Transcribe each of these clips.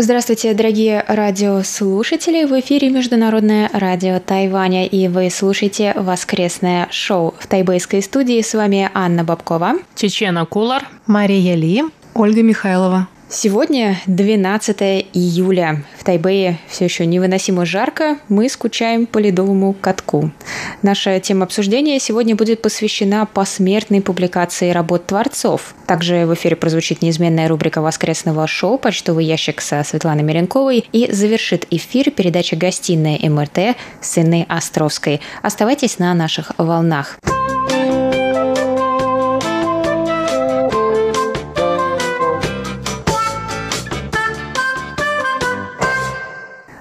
Здравствуйте, дорогие радиослушатели! В эфире Международное радио Тайваня, и вы слушаете воскресное шоу в тайбэйской студии. С вами Анна Бабкова, Чечена Кулар, Мария Ли, Ольга Михайлова. Сегодня 12 июля. В Тайбэе все еще невыносимо жарко. Мы скучаем по ледовому катку. Наша тема обсуждения сегодня будет посвящена посмертной публикации работ творцов. Также в эфире прозвучит неизменная рубрика воскресного шоу «Почтовый ящик» со Светланой Меренковой и завершит эфир передача «Гостиная МРТ» с Инной Островской. Оставайтесь на наших волнах.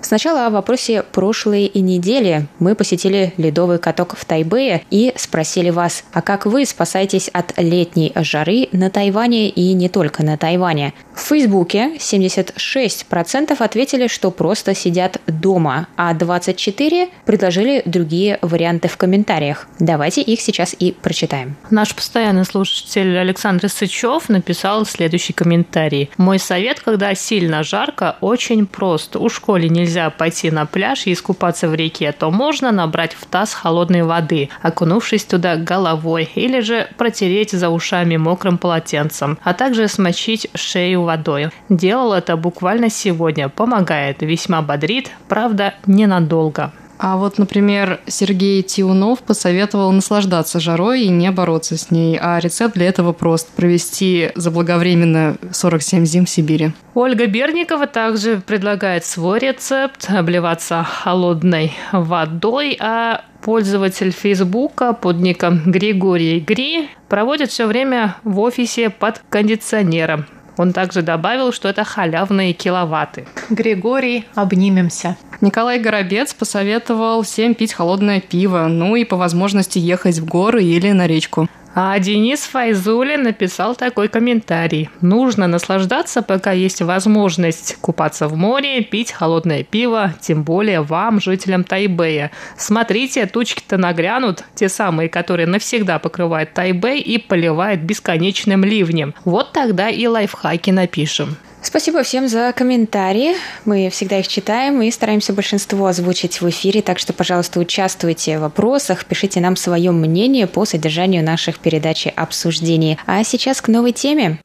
Сначала о вопросе прошлой и недели. Мы посетили ледовый каток в Тайбэе и спросили вас, а как вы спасаетесь от летней жары на Тайване и не только на Тайване? В Фейсбуке 76% ответили, что просто сидят дома, а 24% предложили другие варианты в комментариях. Давайте их сейчас и прочитаем. Наш постоянный слушатель Александр Сычев написал следующий комментарий. «Мой совет, когда сильно жарко, очень прост. У школе нельзя пойти на пляж и искупаться в реке, то можно набрать в таз холодной воды, окунувшись туда головой, или же протереть за ушами мокрым полотенцем, а также смочить шею водой. Делал это буквально сегодня, помогает, весьма бодрит, правда, ненадолго. А вот, например, Сергей Тиунов посоветовал наслаждаться жарой и не бороться с ней. А рецепт для этого прост – провести заблаговременно 47 зим в Сибири. Ольга Берникова также предлагает свой рецепт – обливаться холодной водой, а пользователь Фейсбука под ником Григорий Гри проводит все время в офисе под кондиционером. Он также добавил, что это халявные киловатты. Григорий, обнимемся. Николай Горобец посоветовал всем пить холодное пиво, ну и по возможности ехать в горы или на речку. А Денис Файзулин написал такой комментарий. Нужно наслаждаться, пока есть возможность купаться в море, пить холодное пиво, тем более вам, жителям Тайбэя. Смотрите, тучки-то нагрянут, те самые, которые навсегда покрывают Тайбэй и поливают бесконечным ливнем. Вот тогда и лайфхаки напишем. Спасибо всем за комментарии. Мы всегда их читаем и стараемся большинство озвучить в эфире, так что, пожалуйста, участвуйте в вопросах, пишите нам свое мнение по содержанию наших передач и обсуждений. А сейчас к новой теме.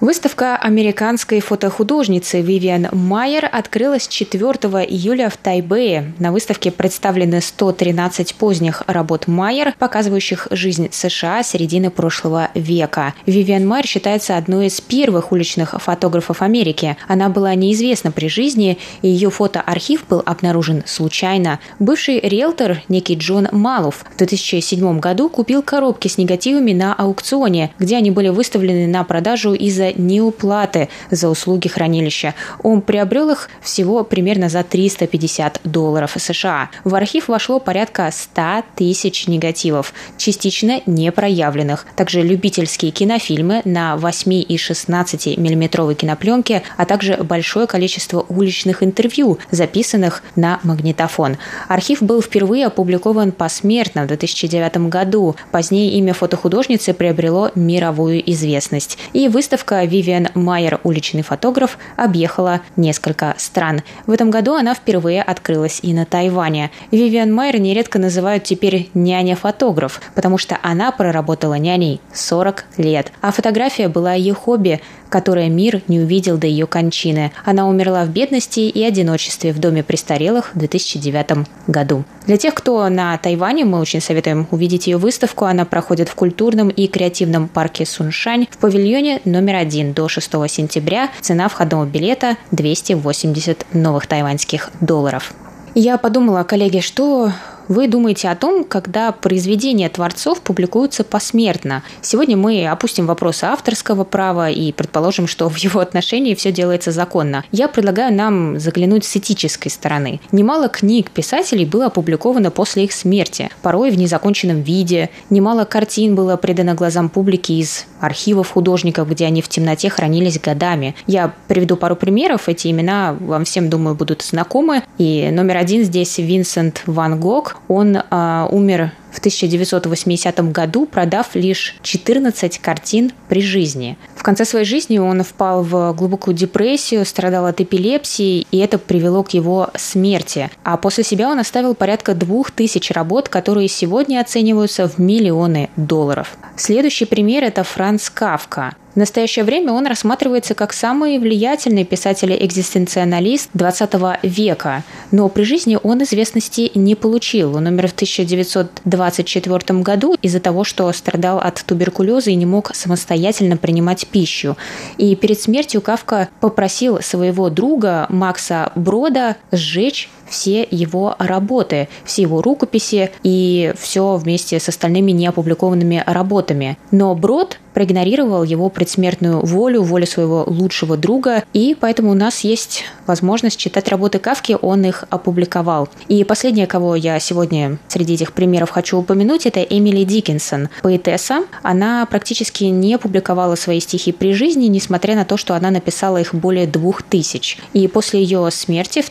Выставка американской фотохудожницы Вивиан Майер открылась 4 июля в Тайбэе. На выставке представлены 113 поздних работ Майер, показывающих жизнь США середины прошлого века. Вивиан Майер считается одной из первых уличных фотографов Америки. Она была неизвестна при жизни, и ее фотоархив был обнаружен случайно. Бывший риэлтор, некий Джон Малов, в 2007 году купил коробки с негативами на аукционе, где они были выставлены на продажу из-за неуплаты за услуги хранилища. Он приобрел их всего примерно за 350 долларов США. В архив вошло порядка 100 тысяч негативов, частично не проявленных. Также любительские кинофильмы на 8 и 16 миллиметровой кинопленке, а также большое количество уличных интервью, записанных на магнитофон. Архив был впервые опубликован посмертно в 2009 году. Позднее имя фотохудожницы приобрело мировую известность. И выставка Вивиан Майер, уличный фотограф, объехала несколько стран. В этом году она впервые открылась и на Тайване. Вивиан Майер нередко называют теперь няня-фотограф, потому что она проработала няней 40 лет. А фотография была ее хобби, которое мир не увидел до ее кончины. Она умерла в бедности и одиночестве в доме престарелых в 2009 году. Для тех, кто на Тайване, мы очень советуем увидеть ее выставку. Она проходит в культурном и креативном парке Суншань в павильоне номер один до 6 сентября. Цена входного билета 280 новых тайваньских долларов. Я подумала, коллеги, что вы думаете о том, когда произведения творцов публикуются посмертно? Сегодня мы опустим вопросы авторского права и предположим, что в его отношении все делается законно. Я предлагаю нам заглянуть с этической стороны. Немало книг писателей было опубликовано после их смерти, порой в незаконченном виде. Немало картин было предано глазам публики из архивов художников, где они в темноте хранились годами. Я приведу пару примеров. Эти имена вам всем, думаю, будут знакомы. И номер один здесь Винсент Ван Гог. Он э, умер в 1980 году, продав лишь 14 картин при жизни. В конце своей жизни он впал в глубокую депрессию, страдал от эпилепсии, и это привело к его смерти. А после себя он оставил порядка двух тысяч работ, которые сегодня оцениваются в миллионы долларов. Следующий пример – это Франц Кавка. В настоящее время он рассматривается как самый влиятельный писатель-экзистенциалист 20 века, но при жизни он известности не получил. Он умер в 1924 году из-за того, что страдал от туберкулеза и не мог самостоятельно принимать пищу. И перед смертью Кавка попросил своего друга Макса Брода сжечь все его работы, все его рукописи и все вместе с остальными неопубликованными работами. Но Брод проигнорировал его предсмертную волю, волю своего лучшего друга, и поэтому у нас есть возможность читать работы Кавки, он их опубликовал. И последнее, кого я сегодня среди этих примеров хочу упомянуть, это Эмили Диккенсон, поэтесса. Она практически не публиковала свои стихи при жизни, несмотря на то, что она написала их более двух тысяч. И после ее смерти в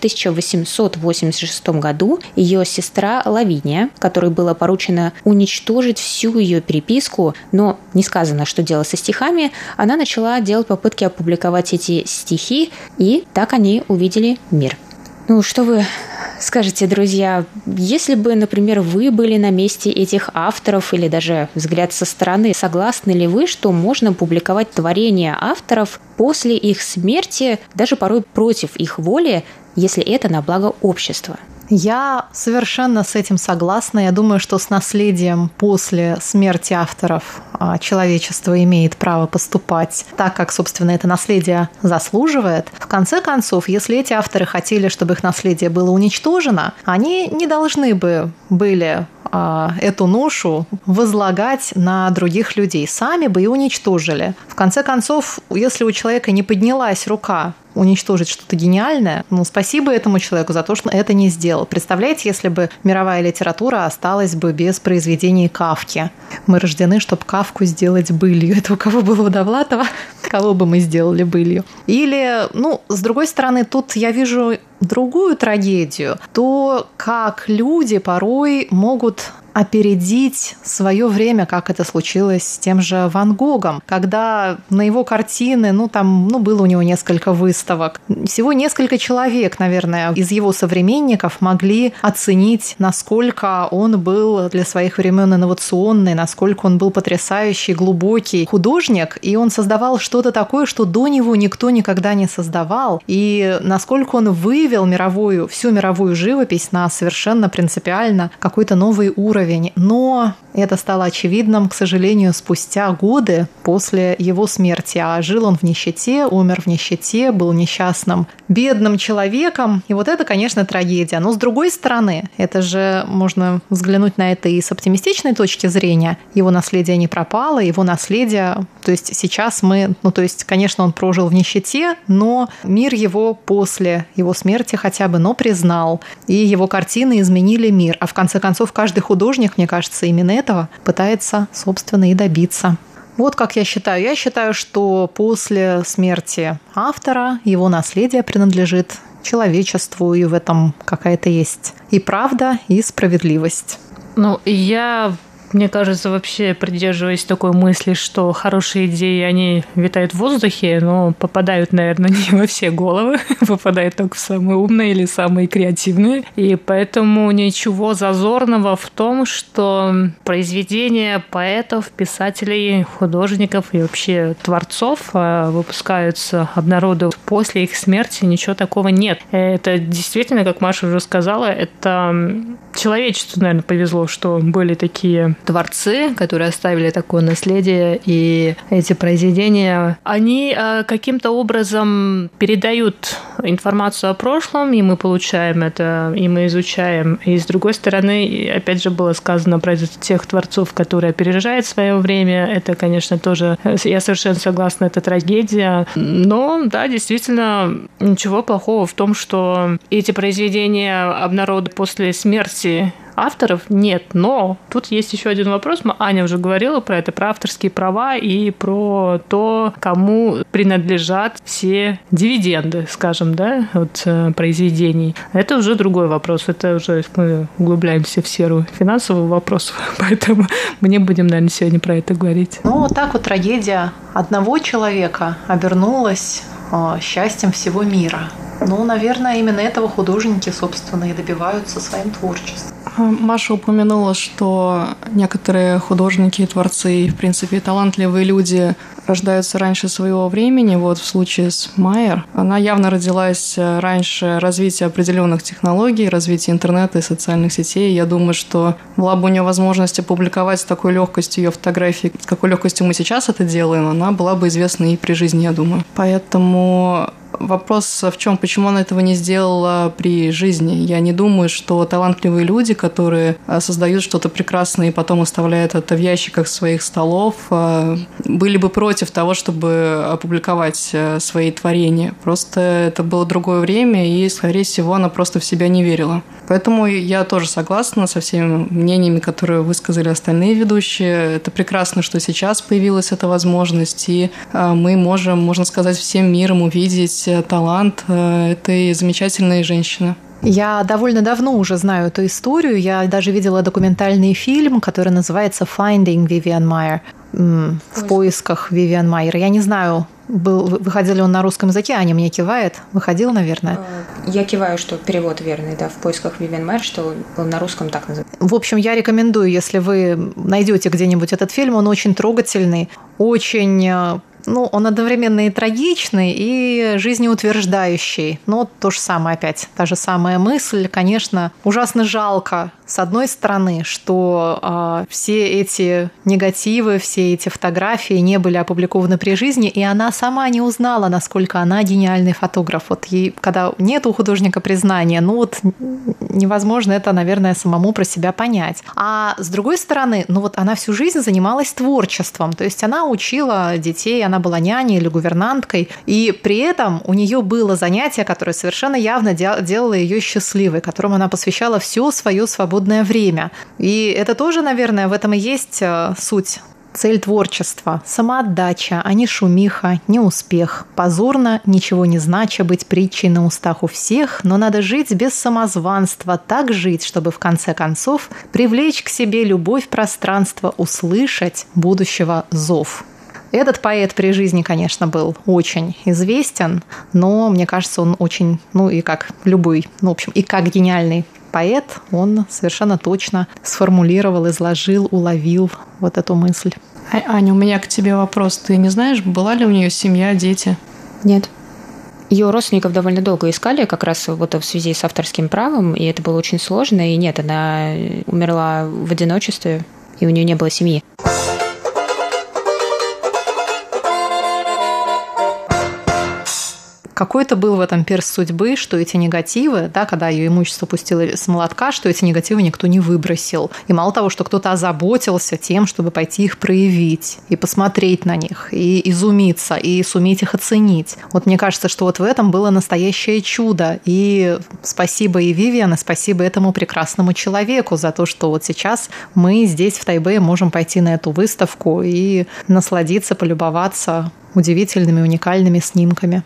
1886 году ее сестра Лавиния, которой было поручено уничтожить всю ее переписку, но не сказано, что делать со стихами, она начала делать попытки опубликовать эти стихи, и так они увидели мир. Ну, что вы скажете, друзья, если бы, например, вы были на месте этих авторов или даже взгляд со стороны, согласны ли вы, что можно публиковать творения авторов после их смерти, даже порой против их воли, если это на благо общества? Я совершенно с этим согласна. Я думаю, что с наследием после смерти авторов а, человечество имеет право поступать так, как, собственно, это наследие заслуживает. В конце концов, если эти авторы хотели, чтобы их наследие было уничтожено, они не должны бы были а, эту ношу возлагать на других людей. Сами бы и уничтожили. В конце концов, если у человека не поднялась рука уничтожить что-то гениальное, ну, спасибо этому человеку за то, что это не сделал. Представляете, если бы мировая литература осталась бы без произведений Кавки. Мы рождены, чтобы Кавку сделать былью. Это у кого было у Довлатова? Кого бы мы сделали былью? Или, ну, с другой стороны, тут я вижу другую трагедию, то как люди порой могут опередить свое время, как это случилось с тем же Ван Гогом, когда на его картины, ну там, ну было у него несколько выставок, всего несколько человек, наверное, из его современников могли оценить, насколько он был для своих времен инновационный, насколько он был потрясающий, глубокий художник, и он создавал что-то такое, что до него никто никогда не создавал, и насколько он вывел мировую, всю мировую живопись на совершенно принципиально какой-то новый уровень уровень, но это стало очевидным, к сожалению, спустя годы после его смерти. А жил он в нищете, умер в нищете, был несчастным, бедным человеком. И вот это, конечно, трагедия. Но с другой стороны, это же можно взглянуть на это и с оптимистичной точки зрения. Его наследие не пропало, его наследие... То есть сейчас мы... Ну, то есть, конечно, он прожил в нищете, но мир его после его смерти хотя бы, но признал. И его картины изменили мир. А в конце концов, каждый художник, мне кажется, именно этого пытается, собственно, и добиться. Вот как я считаю. Я считаю, что после смерти автора его наследие принадлежит человечеству, и в этом какая-то есть и правда, и справедливость. Ну, я мне кажется, вообще придерживаясь такой мысли, что хорошие идеи, они витают в воздухе, но попадают, наверное, не во все головы, попадают только в самые умные или самые креативные. И поэтому ничего зазорного в том, что произведения поэтов, писателей, художников и вообще творцов а, выпускаются, обнародуют после их смерти, ничего такого нет. Это действительно, как Маша уже сказала, это человечеству, наверное, повезло, что были такие творцы, которые оставили такое наследие, и эти произведения, они э, каким-то образом передают информацию о прошлом, и мы получаем это, и мы изучаем. И с другой стороны, опять же, было сказано про тех творцов, которые опережают свое время. Это, конечно, тоже, я совершенно согласна, это трагедия. Но, да, действительно, ничего плохого в том, что эти произведения обнародуют после смерти авторов нет, но тут есть еще один вопрос. Аня уже говорила про это, про авторские права и про то, кому принадлежат все дивиденды, скажем, да, от э, произведений. Это уже другой вопрос. Это уже мы углубляемся в серу финансовых вопросов, поэтому мы не будем, наверное, сегодня про это говорить. Ну, вот так вот трагедия одного человека обернулась э, счастьем всего мира. Ну, наверное, именно этого художники, собственно, и добиваются своим творчеством. Маша упомянула, что некоторые художники и творцы, и, в принципе, талантливые люди рождаются раньше своего времени. Вот в случае с Майер, она явно родилась раньше развития определенных технологий, развития интернета и социальных сетей. Я думаю, что была бы у нее возможность опубликовать с такой легкостью ее фотографии, с какой легкостью мы сейчас это делаем, она была бы известна и при жизни, я думаю. Поэтому Вопрос в чем, почему она этого не сделала при жизни? Я не думаю, что талантливые люди, которые э, создают что-то прекрасное и потом оставляют это в ящиках своих столов, э, были бы против того, чтобы опубликовать э, свои творения. Просто это было другое время, и, скорее всего, она просто в себя не верила. Поэтому я тоже согласна со всеми мнениями, которые высказали остальные ведущие. Это прекрасно, что сейчас появилась эта возможность, и мы можем, можно сказать, всем миром увидеть э, талант э, этой замечательной женщины. Я довольно давно уже знаю эту историю. Я даже видела документальный фильм, который называется «Finding Vivian Meyer» в поисках Вивиан Майер. Я не знаю, был, выходил ли он на русском языке, Аня мне кивает. Выходил, наверное. Э, я киваю, что перевод верный, да, в поисках Вивиан Майер, что он на русском так называется. В общем, я рекомендую, если вы найдете где-нибудь этот фильм, он очень трогательный, очень ну, он одновременно и трагичный, и жизнеутверждающий. Но то же самое опять, та же самая мысль. Конечно, ужасно жалко, с одной стороны, что э, все эти негативы, все эти фотографии не были опубликованы при жизни, и она сама не узнала, насколько она гениальный фотограф. Вот ей, когда нет у художника признания, ну вот невозможно это, наверное, самому про себя понять. А с другой стороны, ну вот она всю жизнь занималась творчеством, то есть она учила детей, она была няней или гувернанткой, и при этом у нее было занятие, которое совершенно явно делало ее счастливой, которому она посвящала все свое свободное время. И это тоже, наверное, в этом и есть э, суть Цель творчества – самоотдача, а не шумиха, не успех. Позорно, ничего не знача быть притчей на устах у всех, но надо жить без самозванства, так жить, чтобы в конце концов привлечь к себе любовь пространства, услышать будущего зов. Этот поэт при жизни, конечно, был очень известен, но мне кажется, он очень, ну и как любой, ну, в общем, и как гениальный поэт, он совершенно точно сформулировал, изложил, уловил вот эту мысль. А, Аня, у меня к тебе вопрос. Ты не знаешь, была ли у нее семья, дети? Нет. Ее родственников довольно долго искали, как раз вот в связи с авторским правом, и это было очень сложно. И нет, она умерла в одиночестве, и у нее не было семьи. Какой-то был в этом перс судьбы, что эти негативы, да, когда ее имущество пустило с молотка, что эти негативы никто не выбросил. И мало того, что кто-то озаботился тем, чтобы пойти их проявить и посмотреть на них, и изумиться, и суметь их оценить. Вот мне кажется, что вот в этом было настоящее чудо. И спасибо и Вивиан, и спасибо этому прекрасному человеку за то, что вот сейчас мы здесь в Тайбе можем пойти на эту выставку и насладиться, полюбоваться удивительными, уникальными снимками.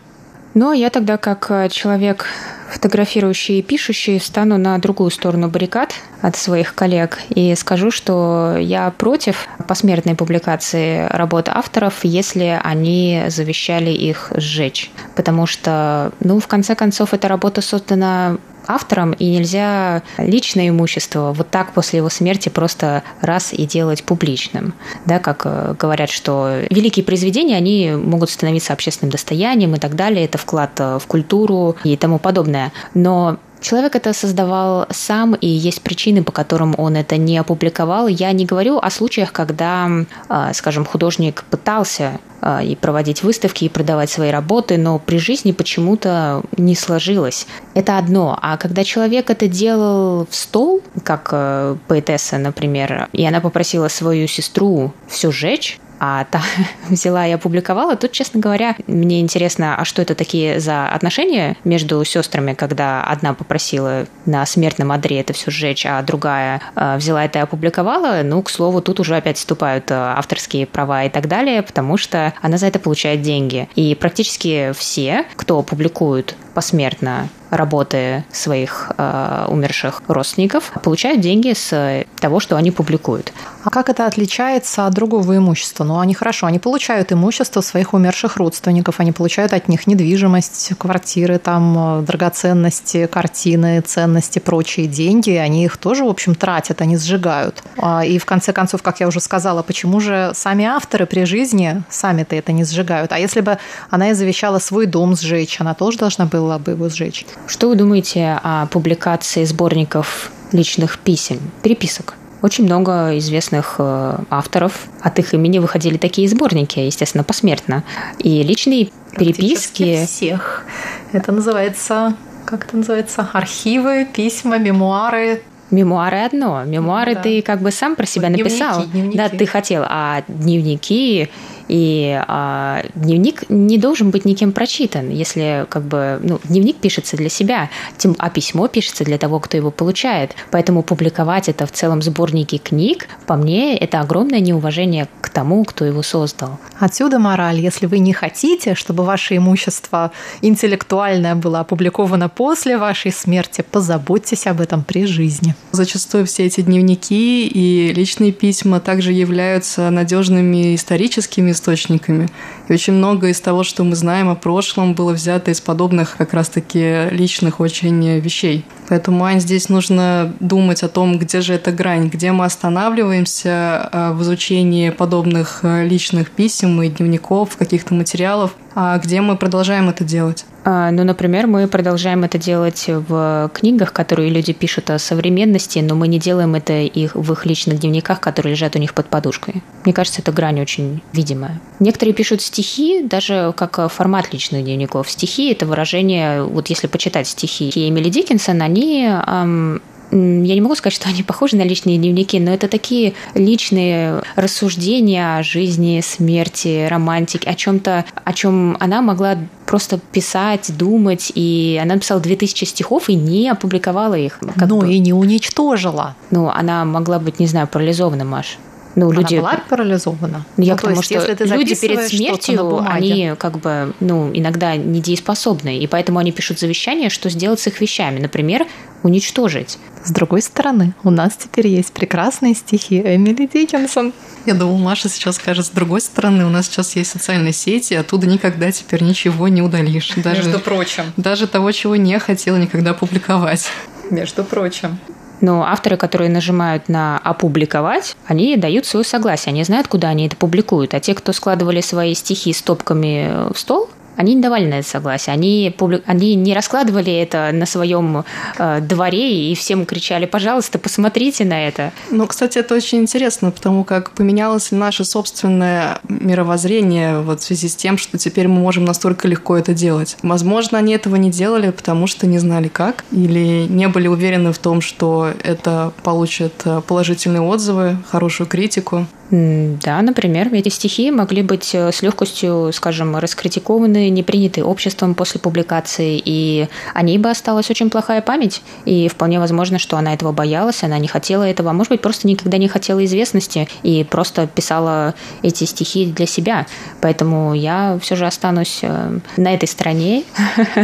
Ну, а я тогда, как э, человек, фотографирующий и пишущий, стану на другую сторону баррикад от своих коллег и скажу, что я против посмертной публикации работ авторов, если они завещали их сжечь. Потому что, ну, в конце концов, эта работа создана автором, и нельзя личное имущество вот так после его смерти просто раз и делать публичным. Да, как э, говорят, что великие произведения, они могут становиться общественным достоянием и так далее, это вклад э, в культуру и тому подобное. Но Человек это создавал сам, и есть причины, по которым он это не опубликовал. Я не говорю о случаях, когда, а, скажем, художник пытался а, и проводить выставки, и продавать свои работы, но при жизни почему-то не сложилось. Это одно. А когда человек это делал в стол, как э, поэтесса, например, и она попросила свою сестру все сжечь, а та взяла и опубликовала. Тут, честно говоря, мне интересно, а что это такие за отношения между сестрами, когда одна попросила на смертном одре это все сжечь, а другая э, взяла это и опубликовала. Ну, к слову, тут уже опять вступают э, авторские права и так далее, потому что она за это получает деньги. И практически все, кто публикует посмертно работы своих э, умерших родственников, получают деньги с того, что они публикуют. А как это отличается от другого имущества? Ну, они хорошо, они получают имущество своих умерших родственников, они получают от них недвижимость, квартиры, там, драгоценности, картины, ценности, прочие деньги. Они их тоже, в общем, тратят, они сжигают. А, и в конце концов, как я уже сказала, почему же сами авторы при жизни сами-то это не сжигают? А если бы она и завещала свой дом сжечь, она тоже должна была бы его сжечь? Что вы думаете о публикации сборников личных писем, переписок? Очень много известных э, авторов от их имени выходили такие сборники, естественно, посмертно. И личные переписки... всех. Это называется, как это называется, архивы, письма, мемуары, Мемуары одно. Мемуары да. ты как бы сам про себя дневники, написал. Дневники. Да, ты хотел. А дневники и а, дневник не должен быть никем прочитан, если как бы ну, дневник пишется для себя, тем, а письмо пишется для того, кто его получает. Поэтому публиковать это в целом сборнике книг, по мне, это огромное неуважение к тому, кто его создал. Отсюда мораль. Если вы не хотите, чтобы ваше имущество интеллектуальное было опубликовано после вашей смерти, позаботьтесь об этом при жизни. Зачастую все эти дневники и личные письма также являются надежными историческими источниками. И очень много из того, что мы знаем о прошлом, было взято из подобных как раз-таки личных очень вещей. Поэтому, Ань, здесь нужно думать о том, где же эта грань, где мы останавливаемся э, в изучении подобных э, личных писем и дневников, каких-то материалов, а где мы продолжаем это делать. А, ну, например, мы продолжаем это делать в книгах, которые люди пишут о современности, но мы не делаем это их в их личных дневниках, которые лежат у них под подушкой. Мне кажется, эта грань очень видимая. Некоторые пишут стихи, даже как формат личных дневников. Стихи — это выражение, вот если почитать стихи Эмили Диккенсон, они эм, я не могу сказать, что они похожи на личные дневники, но это такие личные рассуждения о жизни, смерти, романтике, о чем-то, о чем она могла просто писать, думать, и она написала 2000 стихов и не опубликовала их. Ну бы. и не уничтожила. Ну, она могла быть, не знаю, парализована, Маш. Ну, люди... Она была парализована? Ну, я ну, к тому, что если ты люди перед смертью, они как бы, ну, иногда недееспособны, и поэтому они пишут завещание, что сделать с их вещами. Например, уничтожить. С другой стороны, у нас теперь есть прекрасные стихи Эмили Диккенсон. Я думаю, Маша сейчас скажет, с другой стороны, у нас сейчас есть социальные сети, оттуда никогда теперь ничего не удалишь. Даже, Между прочим. Даже того, чего не хотела никогда публиковать. Между прочим. Но авторы, которые нажимают на «опубликовать», они дают свое согласие, они знают, куда они это публикуют. А те, кто складывали свои стихи стопками в стол, они не давали на это согласие. Они, публи... они не раскладывали это на своем э, дворе и всем кричали, пожалуйста, посмотрите на это. Ну, кстати, это очень интересно, потому как поменялось ли наше собственное мировоззрение вот в связи с тем, что теперь мы можем настолько легко это делать. Возможно, они этого не делали, потому что не знали как, или не были уверены в том, что это получит э, положительные отзывы, хорошую критику. Да, например, эти стихи могли быть э, с легкостью, скажем, раскритикованы, не приняты обществом после публикации, и о ней бы осталась очень плохая память, и вполне возможно, что она этого боялась, она не хотела этого, а может быть, просто никогда не хотела известности и просто писала эти стихи для себя. Поэтому я все же останусь э, на этой стороне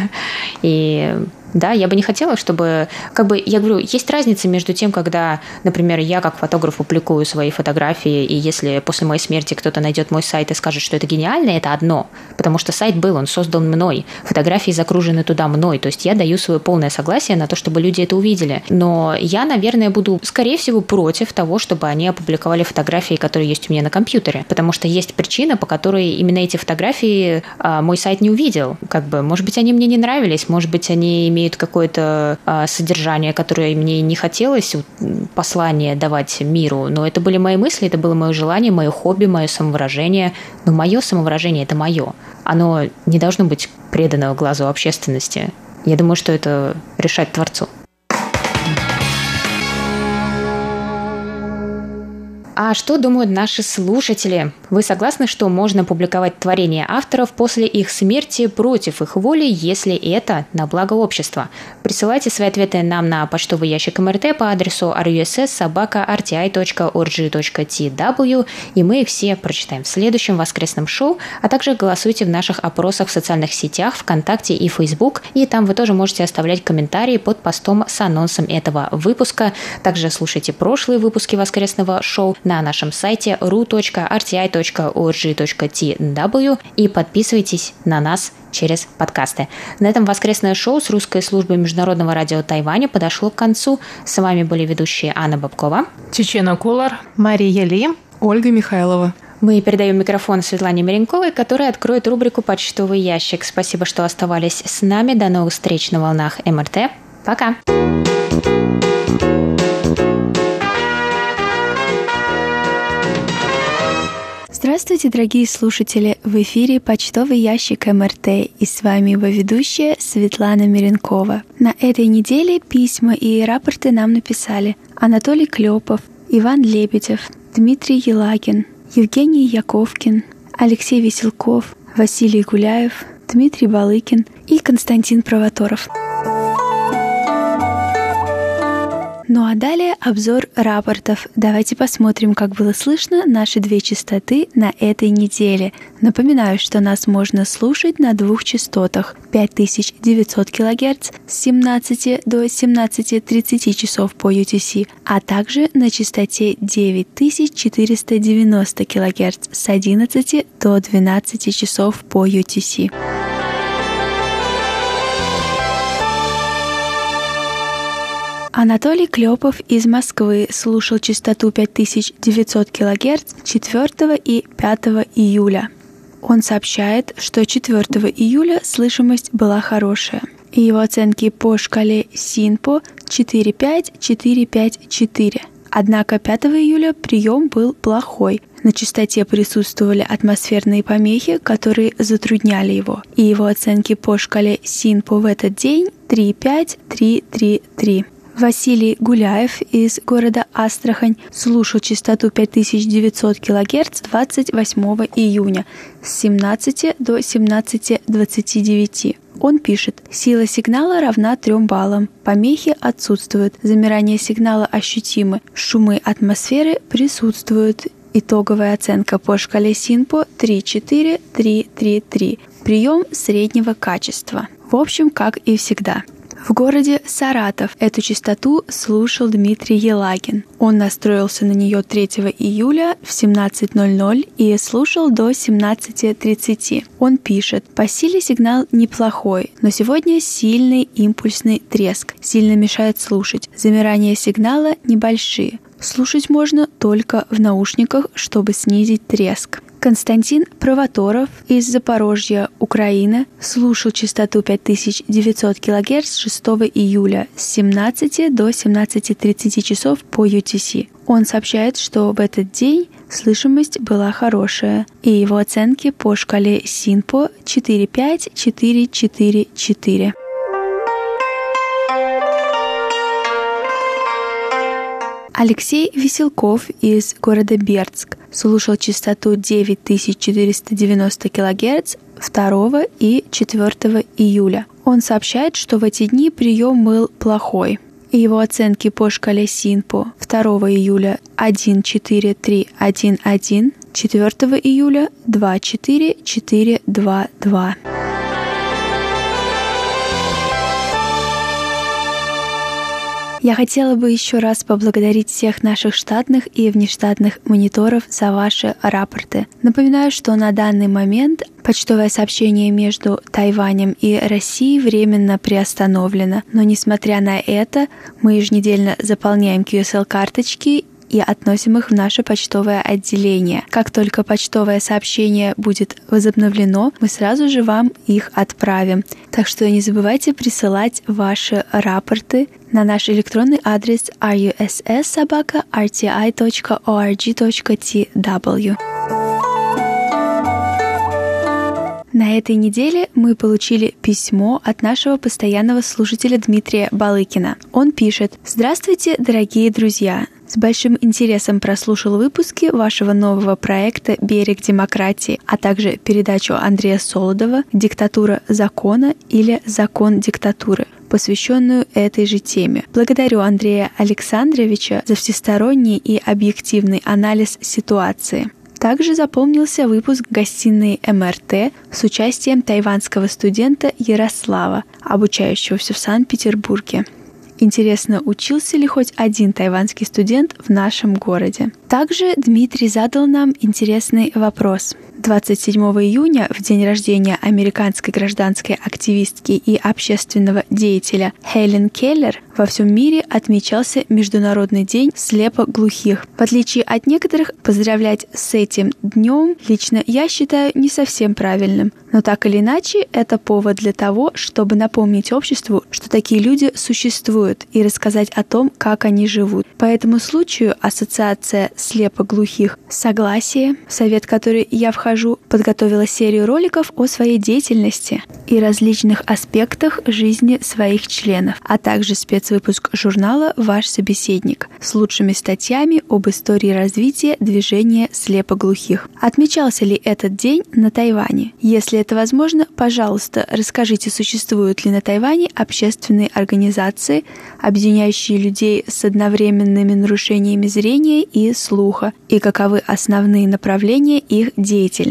и да, я бы не хотела, чтобы, как бы, я говорю, есть разница между тем, когда, например, я как фотограф публикую свои фотографии, и если после моей смерти кто-то найдет мой сайт и скажет, что это гениально, это одно, потому что сайт был, он создан мной, фотографии загружены туда мной, то есть я даю свое полное согласие на то, чтобы люди это увидели. Но я, наверное, буду, скорее всего, против того, чтобы они опубликовали фотографии, которые есть у меня на компьютере, потому что есть причина, по которой именно эти фотографии а, мой сайт не увидел. Как бы, может быть, они мне не нравились, может быть, они имеют имеют какое-то а, содержание, которое мне не хотелось, послание давать миру, но это были мои мысли, это было мое желание, мое хобби, мое самовыражение. Но мое самовыражение – это мое. Оно не должно быть предано глазу общественности. Я думаю, что это решать Творцу. А что думают наши слушатели? Вы согласны, что можно публиковать творения авторов после их смерти против их воли, если это на благо общества? Присылайте свои ответы нам на почтовый ящик МРТ по адресу russ.rti.org.tw, и мы их все прочитаем в следующем воскресном шоу, а также голосуйте в наших опросах в социальных сетях, ВКонтакте и Facebook, и там вы тоже можете оставлять комментарии под постом с анонсом этого выпуска. Также слушайте прошлые выпуски воскресного шоу на нашем сайте ru.rti.org.tw и подписывайтесь на нас через подкасты. На этом воскресное шоу с русской службой Международного радио Тайваня подошло к концу. С вами были ведущие Анна Бабкова, Чечена Кулар, Мария Ли, Ольга Михайлова. Мы передаем микрофон Светлане Меренковой, которая откроет рубрику «Почтовый ящик». Спасибо, что оставались с нами. До новых встреч на волнах МРТ. Пока! Здравствуйте, дорогие слушатели! В эфире почтовый ящик МРТ и с вами его ведущая Светлана Миренкова. На этой неделе письма и рапорты нам написали Анатолий Клепов, Иван Лебедев, Дмитрий Елагин, Евгений Яковкин, Алексей Веселков, Василий Гуляев, Дмитрий Балыкин и Константин Провоторов – Ну а далее обзор рапортов. Давайте посмотрим, как было слышно наши две частоты на этой неделе. Напоминаю, что нас можно слушать на двух частотах 5900 кГц с 17 до 17.30 часов по UTC, а также на частоте 9490 кГц с 11 до 12 часов по UTC. Анатолий Клепов из Москвы слушал частоту 5900 кГц 4 и 5 июля. Он сообщает, что 4 июля слышимость была хорошая, и его оценки по шкале СИНПО 45454. Однако 5 июля прием был плохой. На частоте присутствовали атмосферные помехи, которые затрудняли его, и его оценки по шкале СИНПО в этот день 35333. Василий Гуляев из города Астрахань слушал частоту 5900 кГц 28 июня с 17 до 17.29. Он пишет, сила сигнала равна 3 баллам, помехи отсутствуют, замирание сигнала ощутимы, шумы атмосферы присутствуют. Итоговая оценка по шкале СИНПО 3-4-3-3-3. Прием среднего качества. В общем, как и всегда. В городе Саратов эту частоту слушал Дмитрий Елагин. Он настроился на нее 3 июля в 17.00 и слушал до 17.30. Он пишет, по силе сигнал неплохой, но сегодня сильный импульсный треск, сильно мешает слушать. Замирания сигнала небольшие. Слушать можно только в наушниках, чтобы снизить треск. Константин Провоторов из Запорожья, Украина, слушал частоту 5900 кГц с 6 июля с 17 до 17.30 часов по UTC. Он сообщает, что в этот день слышимость была хорошая, и его оценки по шкале СИНПО 45444. Алексей Веселков из города Бердск слушал частоту 9490 кГц 2 и 4 июля. Он сообщает, что в эти дни прием был плохой. И его оценки по шкале СИНПО 2 июля 14311, 4 июля 24422. Я хотела бы еще раз поблагодарить всех наших штатных и внештатных мониторов за ваши рапорты. Напоминаю, что на данный момент почтовое сообщение между Тайванем и Россией временно приостановлено, но несмотря на это, мы еженедельно заполняем QSL-карточки и относим их в наше почтовое отделение. Как только почтовое сообщение будет возобновлено, мы сразу же вам их отправим. Так что не забывайте присылать ваши рапорты на наш электронный адрес russsobaka.rti.org.tw. На этой неделе мы получили письмо от нашего постоянного слушателя Дмитрия Балыкина. Он пишет «Здравствуйте, дорогие друзья! С большим интересом прослушал выпуски вашего нового проекта «Берег демократии», а также передачу Андрея Солодова «Диктатура закона» или «Закон диктатуры» посвященную этой же теме. Благодарю Андрея Александровича за всесторонний и объективный анализ ситуации. Также запомнился выпуск гостиной МРТ с участием тайванского студента Ярослава, обучающегося в Санкт-Петербурге. Интересно, учился ли хоть один тайванский студент в нашем городе? Также Дмитрий задал нам интересный вопрос. 27 июня, в день рождения американской гражданской активистки и общественного деятеля Хелен Келлер, во всем мире отмечался Международный день слепоглухих. В отличие от некоторых, поздравлять с этим днем лично я считаю не совсем правильным. Но так или иначе, это повод для того, чтобы напомнить обществу, что такие люди существуют, и рассказать о том, как они живут. По этому случаю Ассоциация слепоглухих «Согласие», совет который я вхожу, подготовила серию роликов о своей деятельности и различных аспектах жизни своих членов, а также спец спецвыпуск журнала «Ваш собеседник» с лучшими статьями об истории развития движения слепоглухих. Отмечался ли этот день на Тайване? Если это возможно, пожалуйста, расскажите, существуют ли на Тайване общественные организации, объединяющие людей с одновременными нарушениями зрения и слуха, и каковы основные направления их деятельности.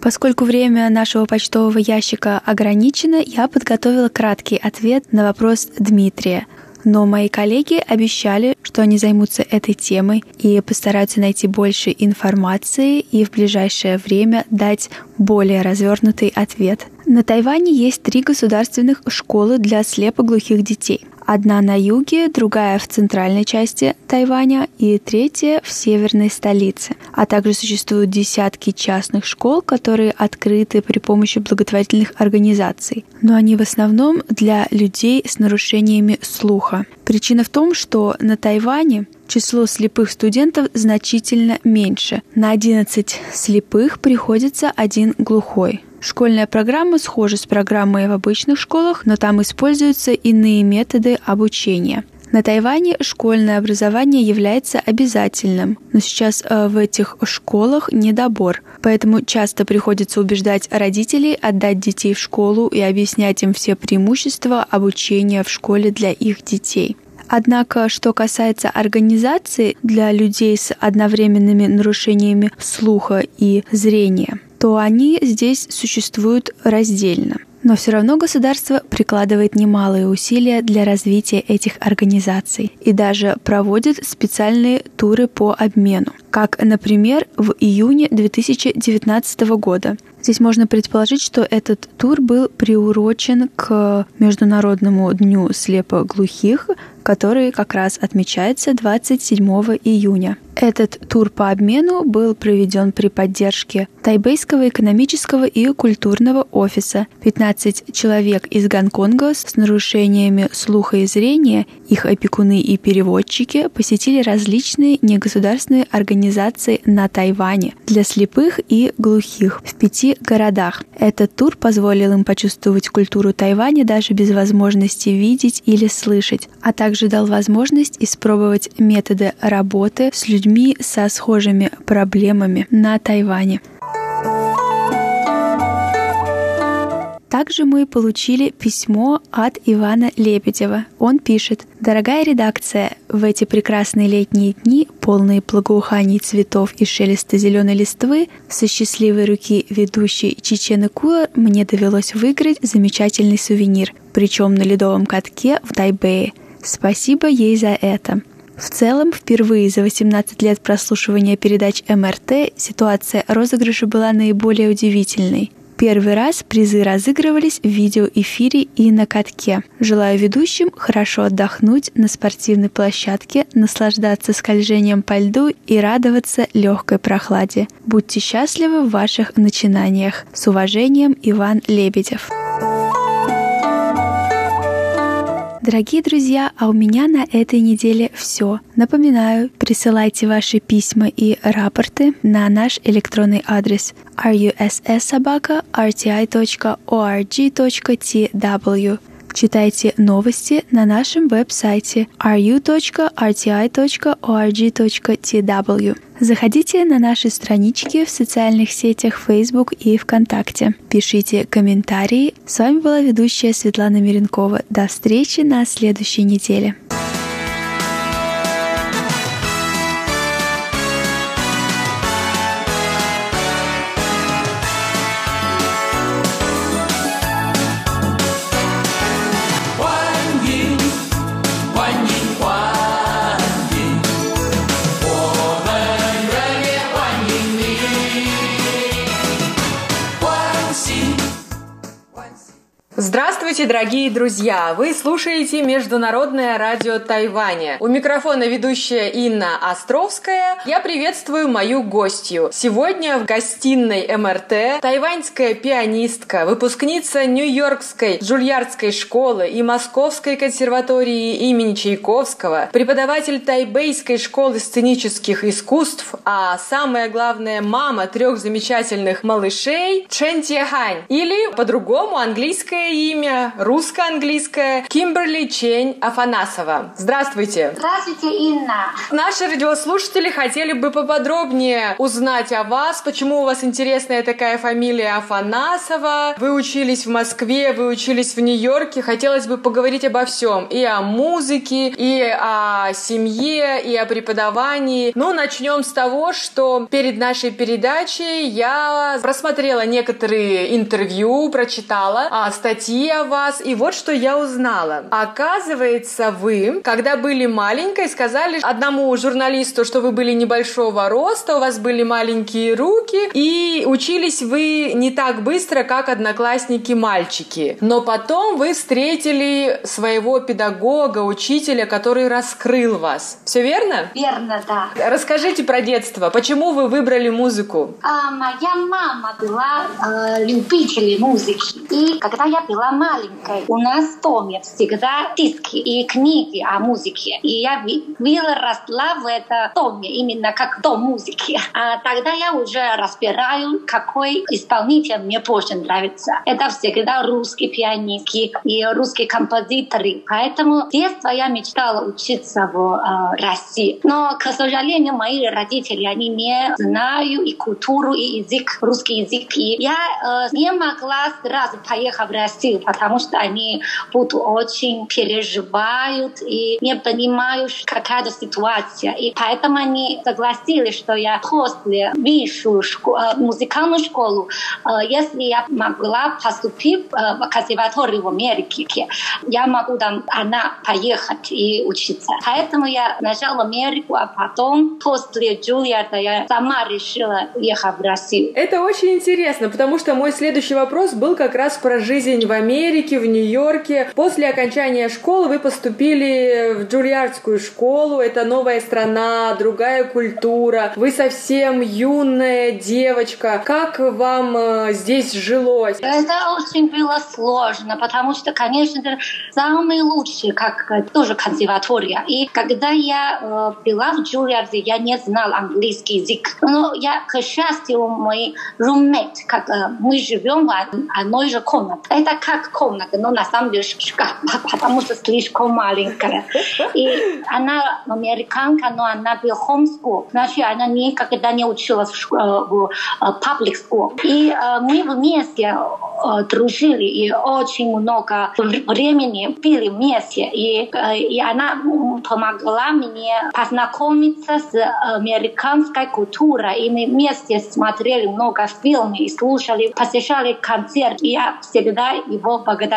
Поскольку время нашего почтового ящика ограничено, я подготовила краткий ответ на вопрос Дмитрия. Но мои коллеги обещали, что они займутся этой темой и постараются найти больше информации и в ближайшее время дать более развернутый ответ. На Тайване есть три государственных школы для слепоглухих детей. Одна на юге, другая в центральной части Тайваня и третья в северной столице. А также существуют десятки частных школ, которые открыты при помощи благотворительных организаций. Но они в основном для людей с нарушениями слуха. Причина в том, что на Тайване число слепых студентов значительно меньше. На 11 слепых приходится один глухой. Школьная программа схожа с программой в обычных школах, но там используются иные методы обучения. На Тайване школьное образование является обязательным, но сейчас э, в этих школах недобор, поэтому часто приходится убеждать родителей отдать детей в школу и объяснять им все преимущества обучения в школе для их детей. Однако, что касается организации для людей с одновременными нарушениями слуха и зрения, то они здесь существуют раздельно. Но все равно государство прикладывает немалые усилия для развития этих организаций и даже проводит специальные туры по обмену, как, например, в июне 2019 года. Здесь можно предположить, что этот тур был приурочен к Международному дню слепоглухих, который как раз отмечается 27 июня. Этот тур по обмену был проведен при поддержке Тайбейского экономического и культурного офиса. 15 человек из Гонконга с нарушениями слуха и зрения, их опекуны и переводчики посетили различные негосударственные организации на Тайване для слепых и глухих в пяти городах. Этот тур позволил им почувствовать культуру Тайваня даже без возможности видеть или слышать, а также дал возможность испробовать методы работы с людьми со схожими проблемами на Тайване. Также мы получили письмо от Ивана Лебедева. Он пишет «Дорогая редакция, в эти прекрасные летние дни, полные благоуханий цветов и шелеста зеленой листвы, со счастливой руки ведущей Чечены Куэр мне довелось выиграть замечательный сувенир, причем на ледовом катке в Тайбэе. Спасибо ей за это. В целом, впервые за 18 лет прослушивания передач МРТ ситуация розыгрыша была наиболее удивительной. Первый раз призы разыгрывались в видеоэфире и на катке. Желаю ведущим хорошо отдохнуть на спортивной площадке, наслаждаться скольжением по льду и радоваться легкой прохладе. Будьте счастливы в ваших начинаниях. С уважением, Иван Лебедев. Дорогие друзья, а у меня на этой неделе все. Напоминаю, присылайте ваши письма и рапорты на наш электронный адрес russsobaka.rti.org.tw Читайте новости на нашем веб-сайте ru.rti.org.tw. Заходите на наши странички в социальных сетях Facebook и ВКонтакте. Пишите комментарии. С вами была ведущая Светлана Миренкова. До встречи на следующей неделе. Дорогие друзья! Вы слушаете Международное радио Тайваня. У микрофона ведущая Инна Островская. Я приветствую мою гостью. Сегодня в гостиной МРТ тайваньская пианистка, выпускница Нью-Йоркской Джульярдской школы и Московской консерватории имени Чайковского, преподаватель Тайбейской школы сценических искусств, а самое главное, мама трех замечательных малышей Чен Тихань, или по-другому английское имя, русско-английское, Кимберли Чень Афанасова. Здравствуйте. Здравствуйте, Инна. Наши радиослушатели хотели бы поподробнее узнать о вас, почему у вас интересная такая фамилия Афанасова. Вы учились в Москве, вы учились в Нью-Йорке. Хотелось бы поговорить обо всем. И о музыке, и о семье, и о преподавании. Ну, начнем с того, что перед нашей передачей я просмотрела некоторые интервью, прочитала а, статьи о вас, и вот что я узнала. Оказывается, вы, когда были маленькой, сказали одному журналисту, что вы были небольшого роста, у вас были маленькие руки, и учились вы не так быстро, как одноклассники-мальчики. Но потом вы встретили своего педагога, учителя, который раскрыл вас. Все верно? Верно, да. Расскажите про детство. Почему вы выбрали музыку? А, моя мама была э, любителем музыки. И когда я была маленькой, у нас в доме всегда диски и книги о музыке. И я выросла в этом доме, именно как дом музыки. А тогда я уже разбираю, какой исполнитель мне больше нравится. Это всегда русские пианистки и русские композиторы. Поэтому с детства я мечтала учиться в э, России. Но, к сожалению, мои родители, они не знают и культуру, и язык, русский язык. И я э, не могла сразу поехать в Россию, потому что они будут очень переживают и не понимают, какая ситуация. И поэтому они согласились, что я после высшую школу, э, музыкальную школу, э, если я могла поступить э, в консерваторию в Америке, я могу там она поехать и учиться. Поэтому я сначала в Америку, а потом после Джулиарда я сама решила ехать в Россию. Это очень интересно, потому что мой следующий вопрос был как раз про жизнь в Америке, в Нью-Йорке. После окончания школы вы поступили в Джульярдскую школу. Это новая страна, другая культура. Вы совсем юная девочка. Как вам э, здесь жилось? Это очень было сложно, потому что, конечно, самые лучшие, как э, тоже консерватория. И когда я э, была в Джульярде, я не знала английский язык. Но я, к счастью, мой roommate, как мы живем в одной же комнате. Это как комната, но на самом деле шкаф, потому что слишком маленькая. И она американка, но она была homeschool. Значит, она никогда не училась в, в public school. И мы вместе э, дружили и очень много времени пили вместе. И, э, и она помогла мне познакомиться с американской культурой. И мы вместе смотрели много фильмов и слушали, посещали концерт. И я всегда его благодарю.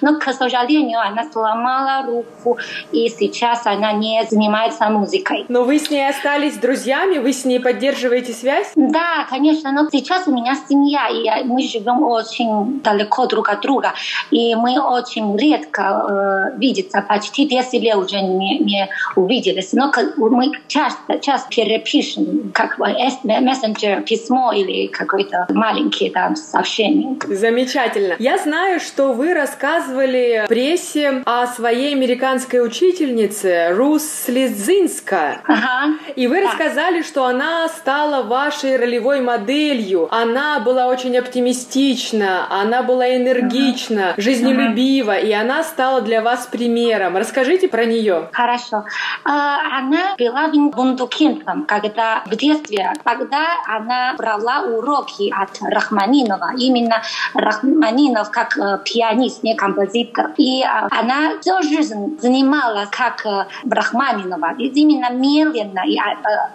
Но, к сожалению, она сломала руку, и сейчас она не занимается музыкой. Но вы с ней остались друзьями? Вы с ней поддерживаете связь? Да, конечно. Но сейчас у меня семья, и мы живем очень далеко друг от друга. И мы очень редко э, видимся, почти 10 лет уже не, не увиделись. Но мы часто, часто перепишем, как мессенджер, письмо или какое-то маленькое там сообщение. Замечательно. Я знаю, что вы рассказывали прессе о своей американской учительнице Рус Слезинска. Ага. И вы да. рассказали, что она стала вашей ролевой моделью. Она была очень оптимистична, она была энергична, ага. жизнелюбива, ага. и она стала для вас примером. Расскажите про нее. Хорошо. А, она была бундукинтом, когда в детстве, когда она брала уроки от Рахманинова. Именно Рахманинов как э, пианист, не композитор. И э, она всю жизнь занималась как э, Рахманинова. И именно медленно, и